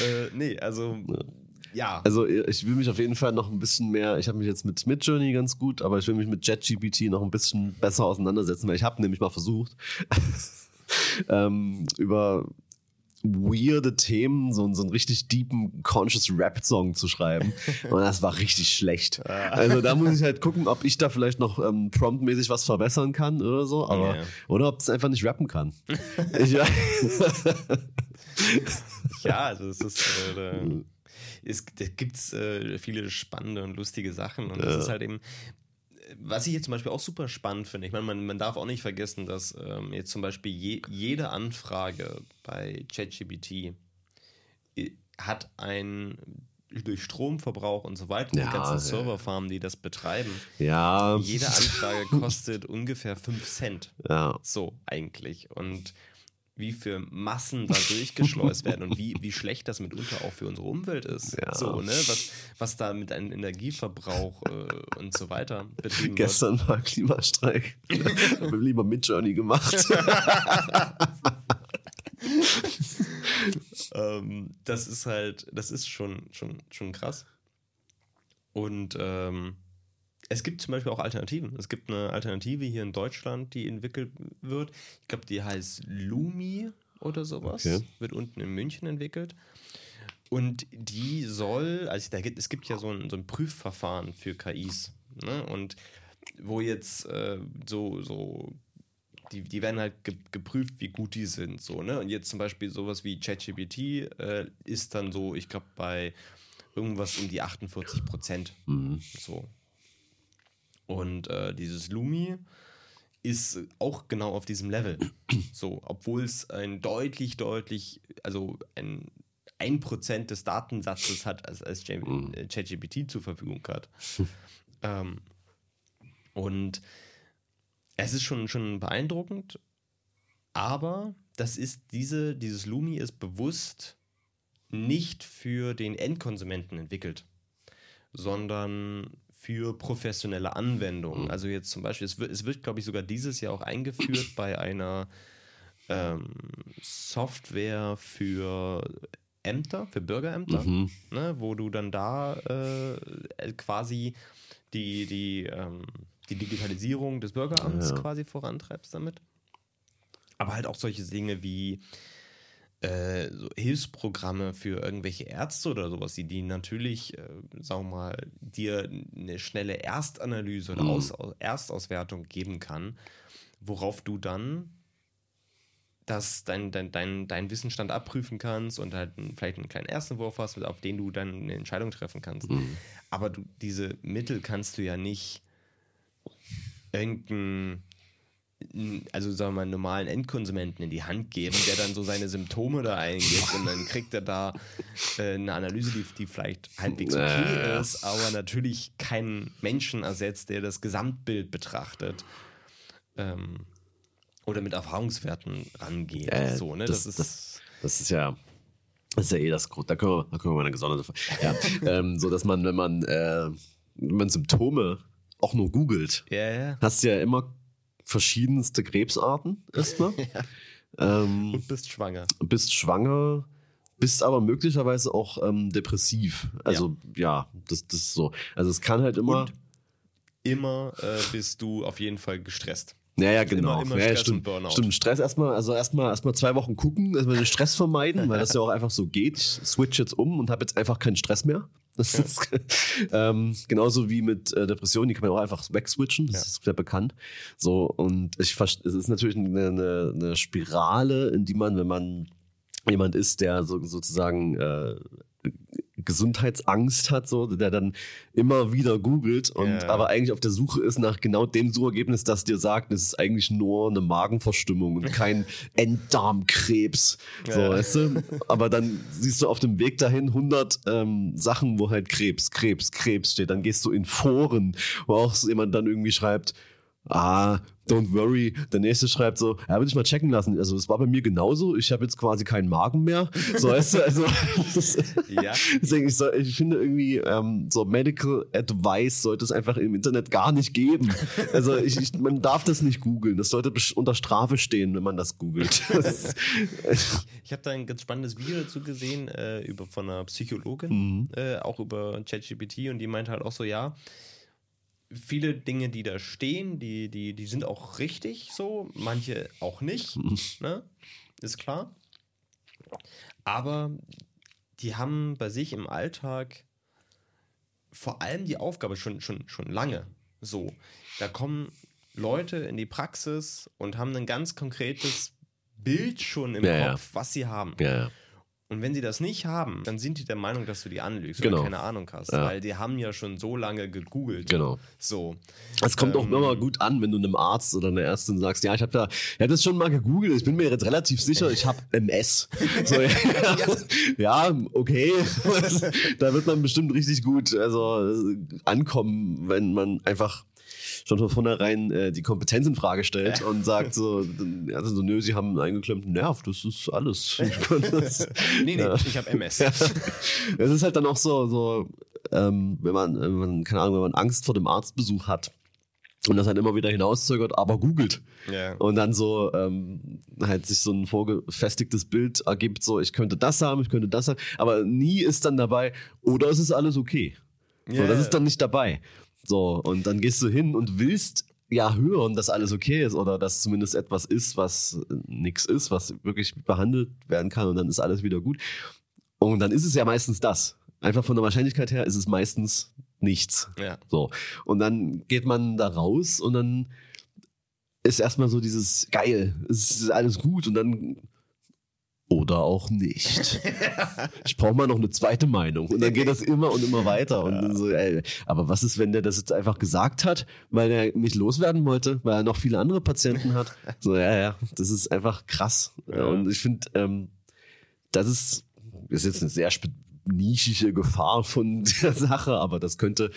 äh, nee, also ja. Also ich will mich auf jeden Fall noch ein bisschen mehr, ich habe mich jetzt mit Midjourney ganz gut, aber ich will mich mit JetGPT noch ein bisschen besser auseinandersetzen, weil ich habe nämlich mal versucht, ähm, über weirde Themen, so, so einen richtig deepen Conscious Rap-Song zu schreiben. Und das war richtig schlecht. Also da muss ich halt gucken, ob ich da vielleicht noch ähm, promptmäßig was verbessern kann oder so. Aber, Ja. Oder ob es einfach nicht rappen kann. ich, ja. Ja, also es ist, äh, es da gibt's äh, viele spannende und lustige Sachen und es Ja. ist halt eben, was ich jetzt zum Beispiel auch super spannend finde, ich meine, man, man darf auch nicht vergessen, dass ähm, jetzt zum Beispiel je, jede Anfrage bei ChatGPT äh, hat ein durch Stromverbrauch und so weiter, Ja, die ganzen ja. Serverfarmen, die das betreiben, ja. jede Anfrage kostet ungefähr 5 Cent. Ja. So eigentlich. Und wie für Massen da durchgeschleust werden und wie, wie schlecht das mitunter auch für unsere Umwelt ist. Ja. So, ne? Was, was da mit einem Energieverbrauch äh, und so weiter betrieben wird. Gestern war Klimastreik. Ich habe lieber Midjourney gemacht. ähm, das ist halt, das ist schon, schon, schon krass. Und ähm, es gibt zum Beispiel auch Alternativen. Es gibt eine Alternative hier in Deutschland, die entwickelt wird. Ich glaube, die heißt Lumi oder sowas. Okay. Wird unten in München entwickelt. Und die soll, also da gibt, es gibt ja so ein, so ein Prüfverfahren für KIs. Ne? Und wo jetzt äh, so, so die, die werden halt ge geprüft, wie gut die sind. So, ne? Und jetzt zum Beispiel sowas wie ChatGPT äh, ist dann so, ich glaube, bei irgendwas um die 48 Prozent. Mhm. So. Und äh, dieses Lumi ist auch genau auf diesem Level. So, obwohl es ein deutlich, deutlich, also ein 1% des Datensatzes hat, als, als Mhm. äh, ChatGPT zur Verfügung hat. ähm, und es ist schon, schon beeindruckend, aber das ist diese, dieses Lumi ist bewusst nicht für den Endkonsumenten entwickelt, sondern für professionelle Anwendungen. Mhm. Also jetzt zum Beispiel, es wird, es wird glaube ich, sogar dieses Jahr auch eingeführt bei einer ähm, Software für Ämter, für Bürgerämter, Mhm. ne, wo du dann da äh, quasi die, die, ähm, die Digitalisierung des Bürgeramts Ja. quasi vorantreibst damit. Aber halt auch solche Dinge wie äh, so Hilfsprogramme für irgendwelche Ärzte oder sowas, die, die natürlich, äh, sagen wir mal, dir eine schnelle Erstanalyse oder Mhm. Aus, Erstauswertung geben kann, worauf du dann das dein, dein, dein, dein Wissensstand abprüfen kannst und halt vielleicht einen kleinen Erstentwurf hast, auf den du dann eine Entscheidung treffen kannst. Mhm. Aber du, diese Mittel kannst du ja nicht irgendeinen, also sagen wir mal, normalen Endkonsumenten in die Hand geben, der dann so seine Symptome da eingibt und dann kriegt er da äh, eine Analyse, die, die vielleicht halbwegs okay ist, aber natürlich keinen Menschen ersetzt, der das Gesamtbild betrachtet. Ähm, oder mit Erfahrungswerten rangeht. Äh, so, ne? das- Das, ist. das- Das ist ja, das ist ja eh das Grund. Da können wir, da können wir mal eine gesonderte. Ja, ähm, so dass man, wenn man, äh, wenn man Symptome auch nur googelt, ja, ja. hast du ja immer verschiedenste Krebsarten erstmal. ähm, Und bist schwanger. bist schwanger, bist aber möglicherweise auch ähm, depressiv. Also ja, das, das ist so. Also es kann halt immer. Und immer äh, bist du auf jeden Fall gestresst. Ja, ja, genau. immer ja, ja, stimmt. Stimmt, Stress erstmal, also erstmal erstmal zwei Wochen gucken, erstmal den Stress vermeiden, weil das ja auch einfach so geht. Ich switch jetzt um und habe jetzt einfach keinen Stress mehr. Das ist ähm, genauso wie mit äh, Depressionen, die kann man auch einfach wegswitchen, das Ja. ist sehr bekannt. So, und ich es ist natürlich eine, eine, eine Spirale, in die man, wenn man jemand ist, der so, sozusagen äh, Gesundheitsangst hat, so, der dann immer wieder googelt und Ja. aber eigentlich auf der Suche ist nach genau dem Suchergebnis, das dir sagt, es ist eigentlich nur eine Magenverstimmung und kein Enddarmkrebs. So, Ja. weißt du? Aber dann siehst du auf dem Weg dahin 100 ähm, Sachen, wo halt Krebs, Krebs, Krebs steht. Dann gehst du in Foren, wo auch jemand dann irgendwie schreibt, ah, don't worry. Der nächste schreibt so, ja, würde ich mal checken lassen. Also es war bei mir genauso. Ich habe jetzt quasi keinen Magen mehr. So weißt du, also ja. deswegen, ich, so, ich finde irgendwie ähm, so Medical Advice sollte es einfach im Internet gar nicht geben. Also ich, ich man darf das nicht googeln. Das sollte unter Strafe stehen, wenn man das googelt. ich habe da ein ganz spannendes Video dazu gesehen äh, über von einer Psychologin, mhm. äh, auch über ChatGPT und die meinte halt auch so, ja viele Dinge, die da stehen, die, die, die sind auch richtig so, manche auch nicht, ne? ist klar. Aber die haben bei sich im Alltag vor allem die Aufgabe schon, schon, schon lange so. Da kommen Leute in die Praxis und haben ein ganz konkretes Bild schon im ja, Kopf, ja. was sie haben. Ja, und wenn sie das nicht haben, dann sind die der Meinung, dass du die anlügst genau. oder keine Ahnung hast. Ja. Weil die haben ja schon so lange gegoogelt. Genau. So. Es kommt ähm, auch immer gut an, wenn du einem Arzt oder einer Ärztin sagst, ja, ich habe da, ich hab das schon mal gegoogelt, ich bin mir jetzt relativ sicher, ich habe MS. So, ja, ja, okay. da wird man bestimmt richtig gut also ankommen, wenn man einfach schon von vornherein äh, die Kompetenz in Frage stellt und sagt so, also so, nö, sie haben einen eingeklemmten Nerv, das ist alles. das, nee, nee, ja. ich habe MS. Es ist halt dann auch so, so ähm, wenn, man, wenn man, keine Ahnung, wenn man Angst vor dem Arztbesuch hat, und das halt immer wieder hinauszögert, aber googelt. Yeah. Und dann so ähm, halt sich so ein vorgefestigtes Bild ergibt, so ich könnte das haben, ich könnte das haben, aber nie ist dann dabei, oder es ist alles okay. Yeah. So, das ist dann nicht dabei. So, und dann gehst du hin und willst ja hören, dass alles okay ist oder dass zumindest etwas ist, was äh, nichts ist, was wirklich behandelt werden kann und dann ist alles wieder gut. Und dann ist es ja meistens das. Einfach von der Wahrscheinlichkeit her ist es meistens nichts. Ja. So. Und dann geht man da raus und dann ist erstmal so dieses geil, es ist alles gut und dann oder auch nicht. ich brauche mal noch eine zweite Meinung. Und dann geht das immer und immer weiter. Und ja. so, ey, aber was ist, wenn der das jetzt einfach gesagt hat, weil er mich loswerden wollte, weil er noch viele andere Patienten hat? So, ja, ja, das ist einfach krass. Ja. Und ich finde, ähm, das ist, ist jetzt eine sehr nischige Gefahr von der Sache, aber das könnte,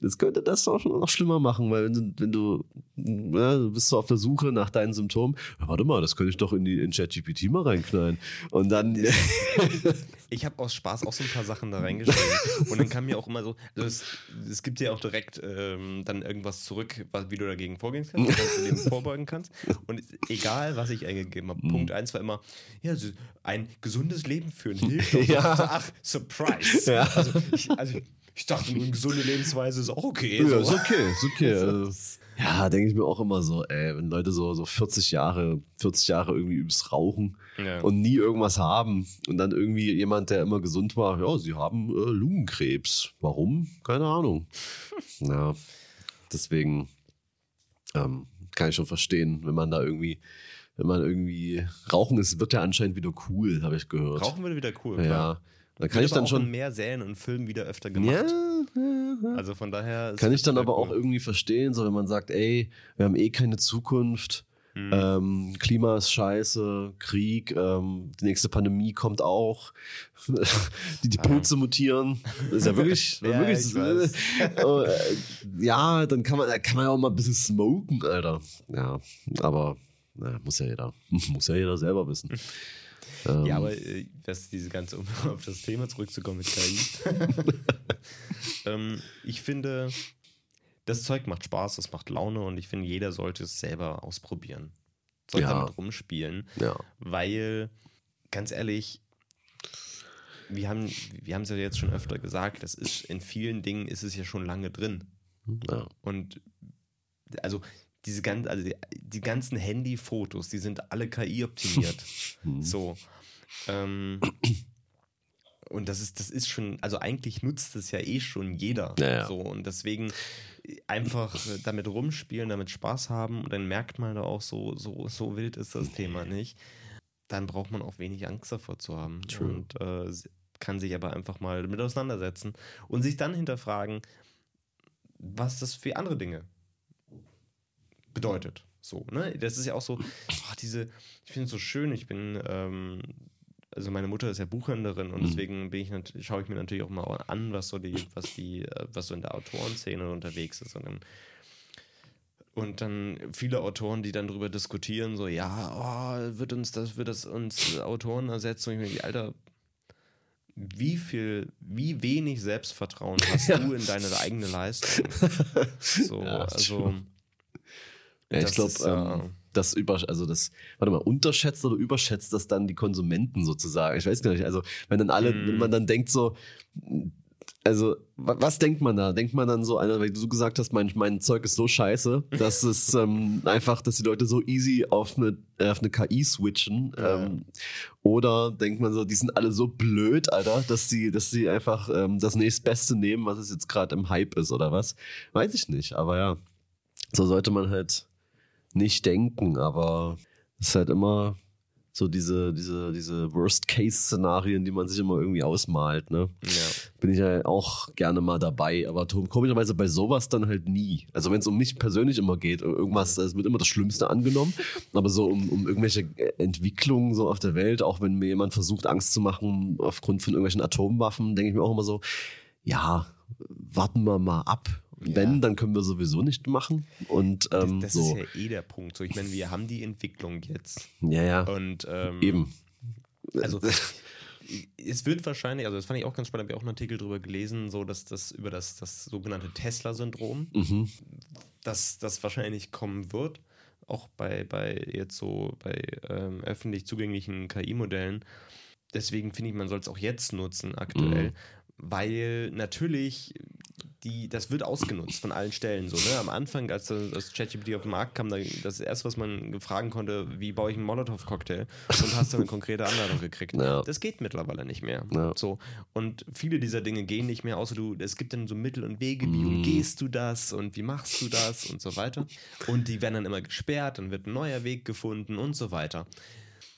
das könnte das auch noch schlimmer machen, weil wenn du, wenn du, ja, du bist so auf der Suche nach deinen Symptomen, ja, warte mal, das könnte ich doch in die in ChatGPT mal reinknallen und dann. ich habe aus Spaß auch so ein paar Sachen da reingeschrieben und dann kam mir auch immer so, also es, es gibt dir auch direkt ähm, dann irgendwas zurück, was, wie du dagegen vorgehen kannst, was du dem vorbeugen kannst und egal, was ich eingegeben habe, mhm. Punkt 1 war immer, ja, ein gesundes Leben führen hilft. Ja. Ach, Surprise. Ja. Also, ich, also, ich dachte, eine gesunde Lebensweise ist auch okay. Ja, so. ist okay, ist okay. Also, ja, denke ich mir auch immer so, ey, wenn Leute so, so 40 Jahre, 40 Jahre irgendwie übelst rauchen ja. und nie irgendwas haben und dann irgendwie jemand, der immer gesund war, ja, sie haben äh, Lungenkrebs. Warum? Keine Ahnung. ja, deswegen ähm, kann ich schon verstehen, wenn man da irgendwie wenn man irgendwie rauchen ist, wird ja anscheinend wieder cool, habe ich gehört. Rauchen wird wieder cool, klar. Ja. Da kann ich dann schon mehr Serien und Filmen wieder öfter gemacht. Ja, ja, ja. Also von daher kann ich dann aber cool. auch irgendwie verstehen, so wenn man sagt, ey, wir haben eh keine Zukunft. Mhm. Ähm, Klima ist scheiße, Krieg, ähm, die nächste Pandemie kommt auch, die, die Pilze mutieren. Das ist ja wirklich, ja, wirklich äh, ja, dann kann man, kann man ja auch mal ein bisschen smoken, Alter. Ja, aber na, muss ja jeder, muss ja jeder selber wissen. Ähm, ja, aber äh, was diese ganze, um auf das Thema zurückzukommen mit KI. ähm, ich finde, das Zeug macht Spaß, es macht Laune und ich finde, jeder sollte es selber ausprobieren. Sollte ja. damit rumspielen. Ja. Weil, ganz ehrlich, wir haben wir es ja jetzt schon öfter gesagt, das ist in vielen Dingen ist es ja schon lange drin. Ja. Und also diese ganz, also die, die ganzen Handy-Fotos, die sind alle KI-optimiert. Hm. so. Ähm, und das ist, das ist schon, also eigentlich nutzt es ja eh schon jeder. Ja, ja. So. Und deswegen einfach damit rumspielen, damit Spaß haben und dann merkt man da auch so, so, so wild ist das Thema nicht. Dann braucht man auch wenig Angst davor zu haben. True. Und äh, kann sich aber einfach mal damit auseinandersetzen und sich dann hinterfragen, was das für andere Dinge bedeutet. So, ne? Das ist ja auch so, ach, diese, ich finde es so schön, ich bin, ähm, also meine Mutter ist ja Buchhändlerin und mhm. deswegen bin ich schaue ich mir natürlich auch mal an, was so die, was die, äh, was so in der Autorenszene unterwegs ist. Und, dann, Und dann viele Autoren, die dann darüber diskutieren, so, ja, oh, wird uns das, wird das uns Autoren ersetzen? Und ich mir, Alter, wie viel, wie wenig Selbstvertrauen hast ja. du in deine eigene Leistung? So, ja, also. Ja, ich glaube, ähm, das über, also das, warte mal, unterschätzt oder überschätzt das dann die Konsumenten sozusagen? Ich weiß gar nicht. Also, wenn dann alle, mm. wenn man dann denkt so, also, was denkt man da? Denkt man dann so, einer, weil du gesagt hast, mein, mein Zeug ist so scheiße, dass es ähm, einfach, dass die Leute so easy auf eine, auf eine KI switchen? Ja. Ähm, oder denkt man so, die sind alle so blöd, Alter, dass sie, dass sie einfach ähm, das nächstbeste nehmen, was es jetzt gerade im Hype ist, oder was? Weiß ich nicht, aber ja. So sollte man halt nicht denken, aber es ist halt immer so diese, diese, diese Worst-Case-Szenarien, die man sich immer irgendwie ausmalt. Ne? Ja. Bin ich ja auch gerne mal dabei, aber komischerweise bei sowas dann halt nie. Also wenn es um mich persönlich immer geht, irgendwas, es wird immer das Schlimmste angenommen, aber so um, um irgendwelche Entwicklungen so auf der Welt, auch wenn mir jemand versucht, Angst zu machen aufgrund von irgendwelchen Atomwaffen, denke ich mir auch immer so, ja, warten wir mal ab wenn, ja. dann können wir sowieso nicht machen. Und, ähm, das, das so. ist ja eh der Punkt. So, ich meine, wir haben die Entwicklung jetzt. Ja, ja. Und ähm, eben. Also es wird wahrscheinlich, also das fand ich auch ganz spannend, habe ich auch einen Artikel drüber gelesen, so dass das über das, das sogenannte Tesla-Syndrom, mhm. dass das wahrscheinlich kommen wird, auch bei, bei jetzt so bei ähm, öffentlich zugänglichen KI-Modellen. Deswegen finde ich, man soll es auch jetzt nutzen aktuell, mhm. weil natürlich die, das wird ausgenutzt von allen Stellen. So, ne? Am Anfang, als das ChatGPT auf den Markt kam, das erste, was man fragen konnte, wie baue ich einen Molotow-Cocktail und hast dann eine konkrete Anleitung gekriegt. Ja. Das geht mittlerweile nicht mehr. Ja. So. Und viele dieser Dinge gehen nicht mehr, außer du, es gibt dann so Mittel und Wege, wie mm. umgehst du das und wie machst du das und so weiter. Und die werden dann immer gesperrt, dann wird ein neuer Weg gefunden und so weiter.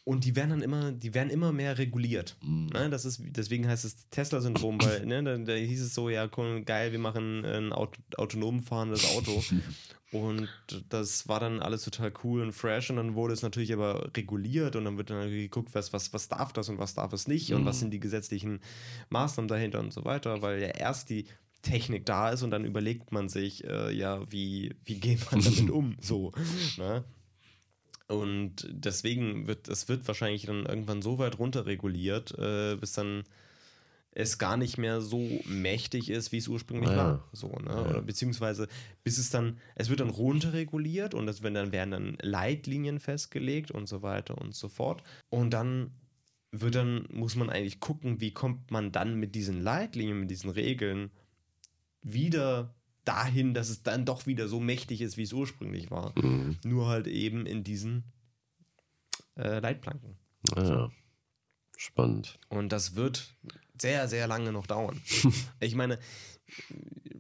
Und die werden dann immer, die werden immer mehr reguliert. Mhm. Ne? Das ist, deswegen heißt es Tesla-Syndrom, weil ne, da, da, hieß es so, ja, cool, geil, wir machen ein Auto, autonom fahrendes Auto. und das war dann alles total cool und fresh und dann wurde es natürlich aber reguliert und dann wird dann geguckt, was, was, was darf das und was darf es nicht mhm. und was mhm. sind die gesetzlichen Maßnahmen dahinter und so weiter, weil ja erst die Technik da ist und dann überlegt man sich, äh, ja, wie, wie geht man damit um? So, ne? Und deswegen wird, es wird wahrscheinlich dann irgendwann so weit runterreguliert, äh, bis dann es gar nicht mehr so mächtig ist, wie es ursprünglich ah, war. So, ne? Ja. Oder beziehungsweise bis es dann, es wird dann runterreguliert und das, wenn dann werden dann Leitlinien festgelegt und so weiter und so fort. Und dann wird dann, muss man eigentlich gucken, wie kommt man dann mit diesen Leitlinien, mit diesen Regeln wieder dahin, dass es dann doch wieder so mächtig ist, wie es ursprünglich war. Mhm. Nur halt eben in diesen äh, Leitplanken. Ja, so. spannend. Und das wird sehr, sehr lange noch dauern. ich meine,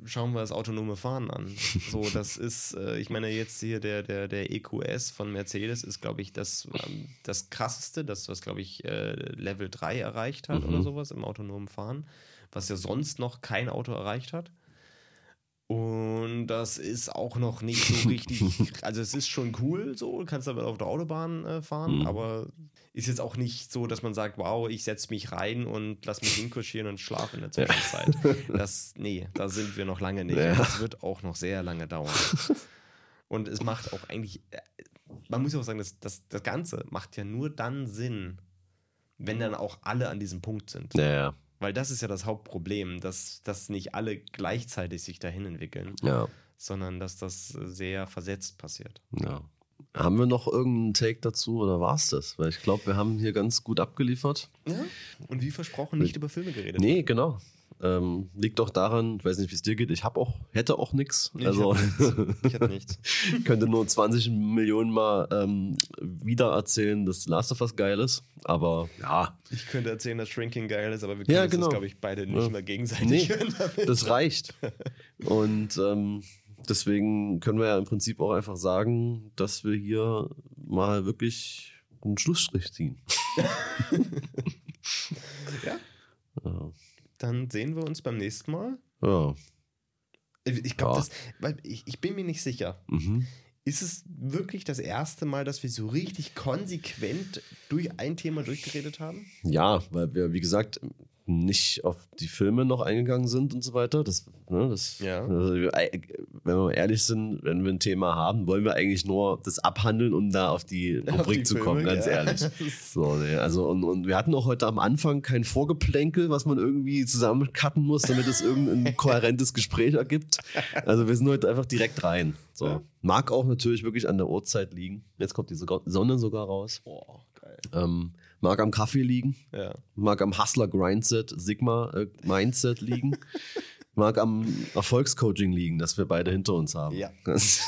schauen wir das autonome Fahren an. So, das ist, äh, ich meine, jetzt hier der, der, der EQS von Mercedes ist, glaube ich, das, ähm, das krasseste, das, was, glaube ich, äh, Level 3 erreicht hat mhm. oder sowas im autonomen Fahren, was ja sonst noch kein Auto erreicht hat. Und das ist auch noch nicht so richtig. also, es ist schon cool, so, du kannst damit auf der Autobahn äh, fahren, mhm. aber ist jetzt auch nicht so, dass man sagt, wow, ich setze mich rein und lass mich hinkutschieren und schlafe in der Zwischenzeit. Ja. Das, nee, da sind wir noch lange nicht. Ja. Das wird auch noch sehr lange dauern. Und es macht auch eigentlich, äh, man muss ja auch sagen, das, das, das Ganze macht ja nur dann Sinn, wenn dann auch alle an diesem Punkt sind. Ja, ja. Weil das ist ja das Hauptproblem, dass, dass nicht alle gleichzeitig sich dahin entwickeln, ja. sondern dass das sehr versetzt passiert. Ja. Haben wir noch irgendeinen Take dazu oder war es das? Weil ich glaube, wir haben hier ganz gut abgeliefert. Ja. Und wie versprochen nicht über Filme geredet. Nee, genau. Ähm, liegt doch daran, ich weiß nicht, wie es dir geht, ich habe auch, hätte auch nichts. Nee, also, ich hätte nichts. könnte nur 20 Millionen Mal ähm, wieder erzählen, dass Last of Us geil ist, aber ja. Ich könnte erzählen, dass Shrinking geil ist, aber wir können ja, genau. das, glaube ich, beide nicht ja. mehr gegenseitig nee, hören. Damit. Das reicht. Und ähm, deswegen können wir ja im Prinzip auch einfach sagen, dass wir hier mal wirklich einen Schlussstrich ziehen. ja. ja. Dann sehen wir uns beim nächsten Mal. Ja. Ich glaube, ja. ich, ich bin mir nicht sicher. Mhm. Ist es wirklich das erste Mal, dass wir so richtig konsequent durch ein Thema durchgeredet haben? Ja, weil wir, wie gesagt, nicht auf die Filme noch eingegangen sind und so weiter. Das, ne, das ja. also, wenn wir ehrlich sind, wenn wir ein Thema haben, wollen wir eigentlich nur das abhandeln, um da auf die Rubrik die zu Filme, kommen, ganz ja. ehrlich. So, nee, also und, und wir hatten auch heute am Anfang kein Vorgeplänkel, was man irgendwie zusammencutten muss, damit es irgendein kohärentes Gespräch ergibt. Also wir sind heute einfach direkt rein. So. Ja. Mag auch natürlich wirklich an der Uhrzeit liegen. Jetzt kommt die Sonne sogar raus. Boah, geil. Ähm, mag am Kaffee liegen. Ja. Mag am Hustler Grindset, Sigma äh, Mindset liegen. Mag am Erfolgscoaching liegen, das wir beide hinter uns haben. Ja. Das,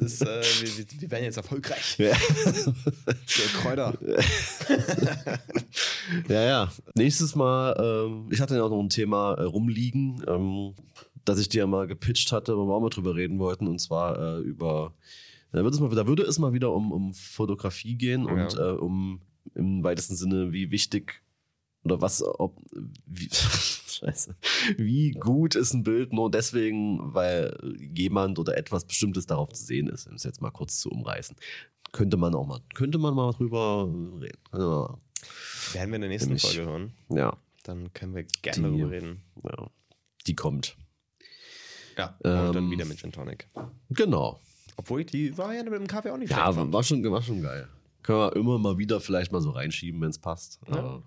ist, äh, wir, wir- werden jetzt erfolgreich. ja. Der Kräuter. ja, ja. Nächstes Mal, ähm, ich hatte ja auch noch ein Thema äh, rumliegen, ähm, das ich dir ja mal gepitcht hatte, wo wir auch mal drüber reden wollten, und zwar äh, über, da, wird es mal, da würde es mal wieder um, um Fotografie gehen und Ja. äh, um im weitesten Sinne, wie wichtig oder was, ob, wie, scheiße, wie gut ist ein Bild nur deswegen, weil jemand oder etwas Bestimmtes darauf zu sehen ist, um es jetzt mal kurz zu umreißen. Könnte man auch mal, könnte man mal drüber reden. Mal- Werden wir in der nächsten Nämlich- Folge hören. Ja, Dann können wir gerne Die- darüber reden. ja, die kommt. Ja. Und dann Ähm, wieder mit Gin Tonic. Genau. Obwohl die Variante mit dem Kaffee auch nicht Ja, war, war, schon, war schon geil. Können wir immer mal wieder vielleicht mal so reinschieben, wenn es passt. Ja.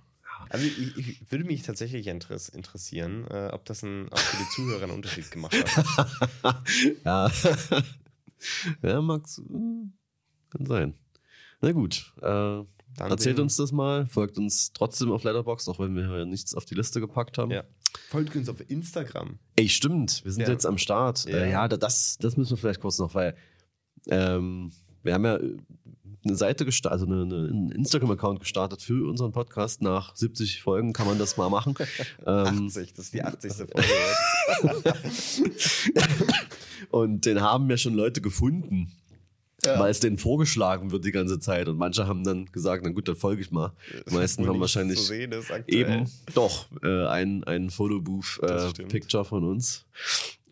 Also ich, ich würde mich tatsächlich interess interessieren, äh, ob das ein, ob für die Zuhörer einen Unterschied gemacht hat. ja. ja, Max, hm, kann sein. Na gut, äh, Dann erzählt uns das mal, folgt uns trotzdem auf Letterboxd, auch wenn wir nichts auf die Liste gepackt haben. Ja. Folgt uns auf Instagram. Ey, stimmt, wir sind Ja. jetzt am Start. Ja. Äh, ja, da- das, das müssen wir vielleicht kurz noch, weil ähm, wir haben ja eine Seite gestartet, also eine, eine, einen Instagram-Account gestartet für unseren Podcast. Nach 70 Folgen kann man das mal machen. ähm, 80, das ist die 80. Folge jetzt. und den haben ja schon Leute gefunden, Ja. weil es denen vorgeschlagen wird die ganze Zeit. Und manche haben dann gesagt, na gut, dann folge ich mal. Die meisten haben wahrscheinlich sehen. Eben, doch, äh, ein, ein stimmt. Fotobooth-Picture von uns.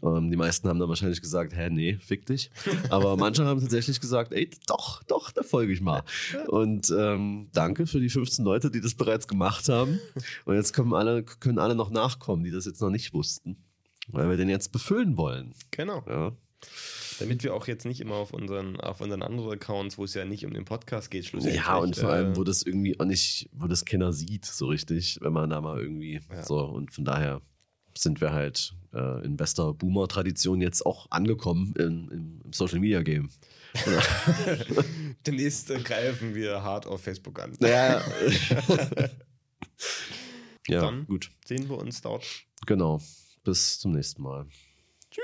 Ähm, die meisten haben dann wahrscheinlich gesagt, hä, nee, fick dich. Aber manche haben tatsächlich gesagt, ey, doch, doch, da folge ich mal. Und ähm, danke für die 15 Leute, die das bereits gemacht haben. Und jetzt können alle, können alle noch nachkommen, die das jetzt noch nicht wussten. Weil wir den jetzt befüllen wollen. Genau. Ja, Damit wir auch jetzt nicht immer auf unseren, auf unseren anderen Accounts, wo es ja nicht um den Podcast geht, schlussendlich. ja und vor allem, äh, wo das irgendwie auch nicht, wo das keiner sieht, so richtig, wenn man da mal irgendwie Ja. so. Und von daher sind wir halt äh, in bester Boomer-Tradition jetzt auch angekommen in, im, im Social Media Game. Demnächst äh, greifen wir hart auf Facebook an. Ja, ja Dann- gut. Sehen wir uns dort. Genau. Bis zum nächsten Mal. Tschüss.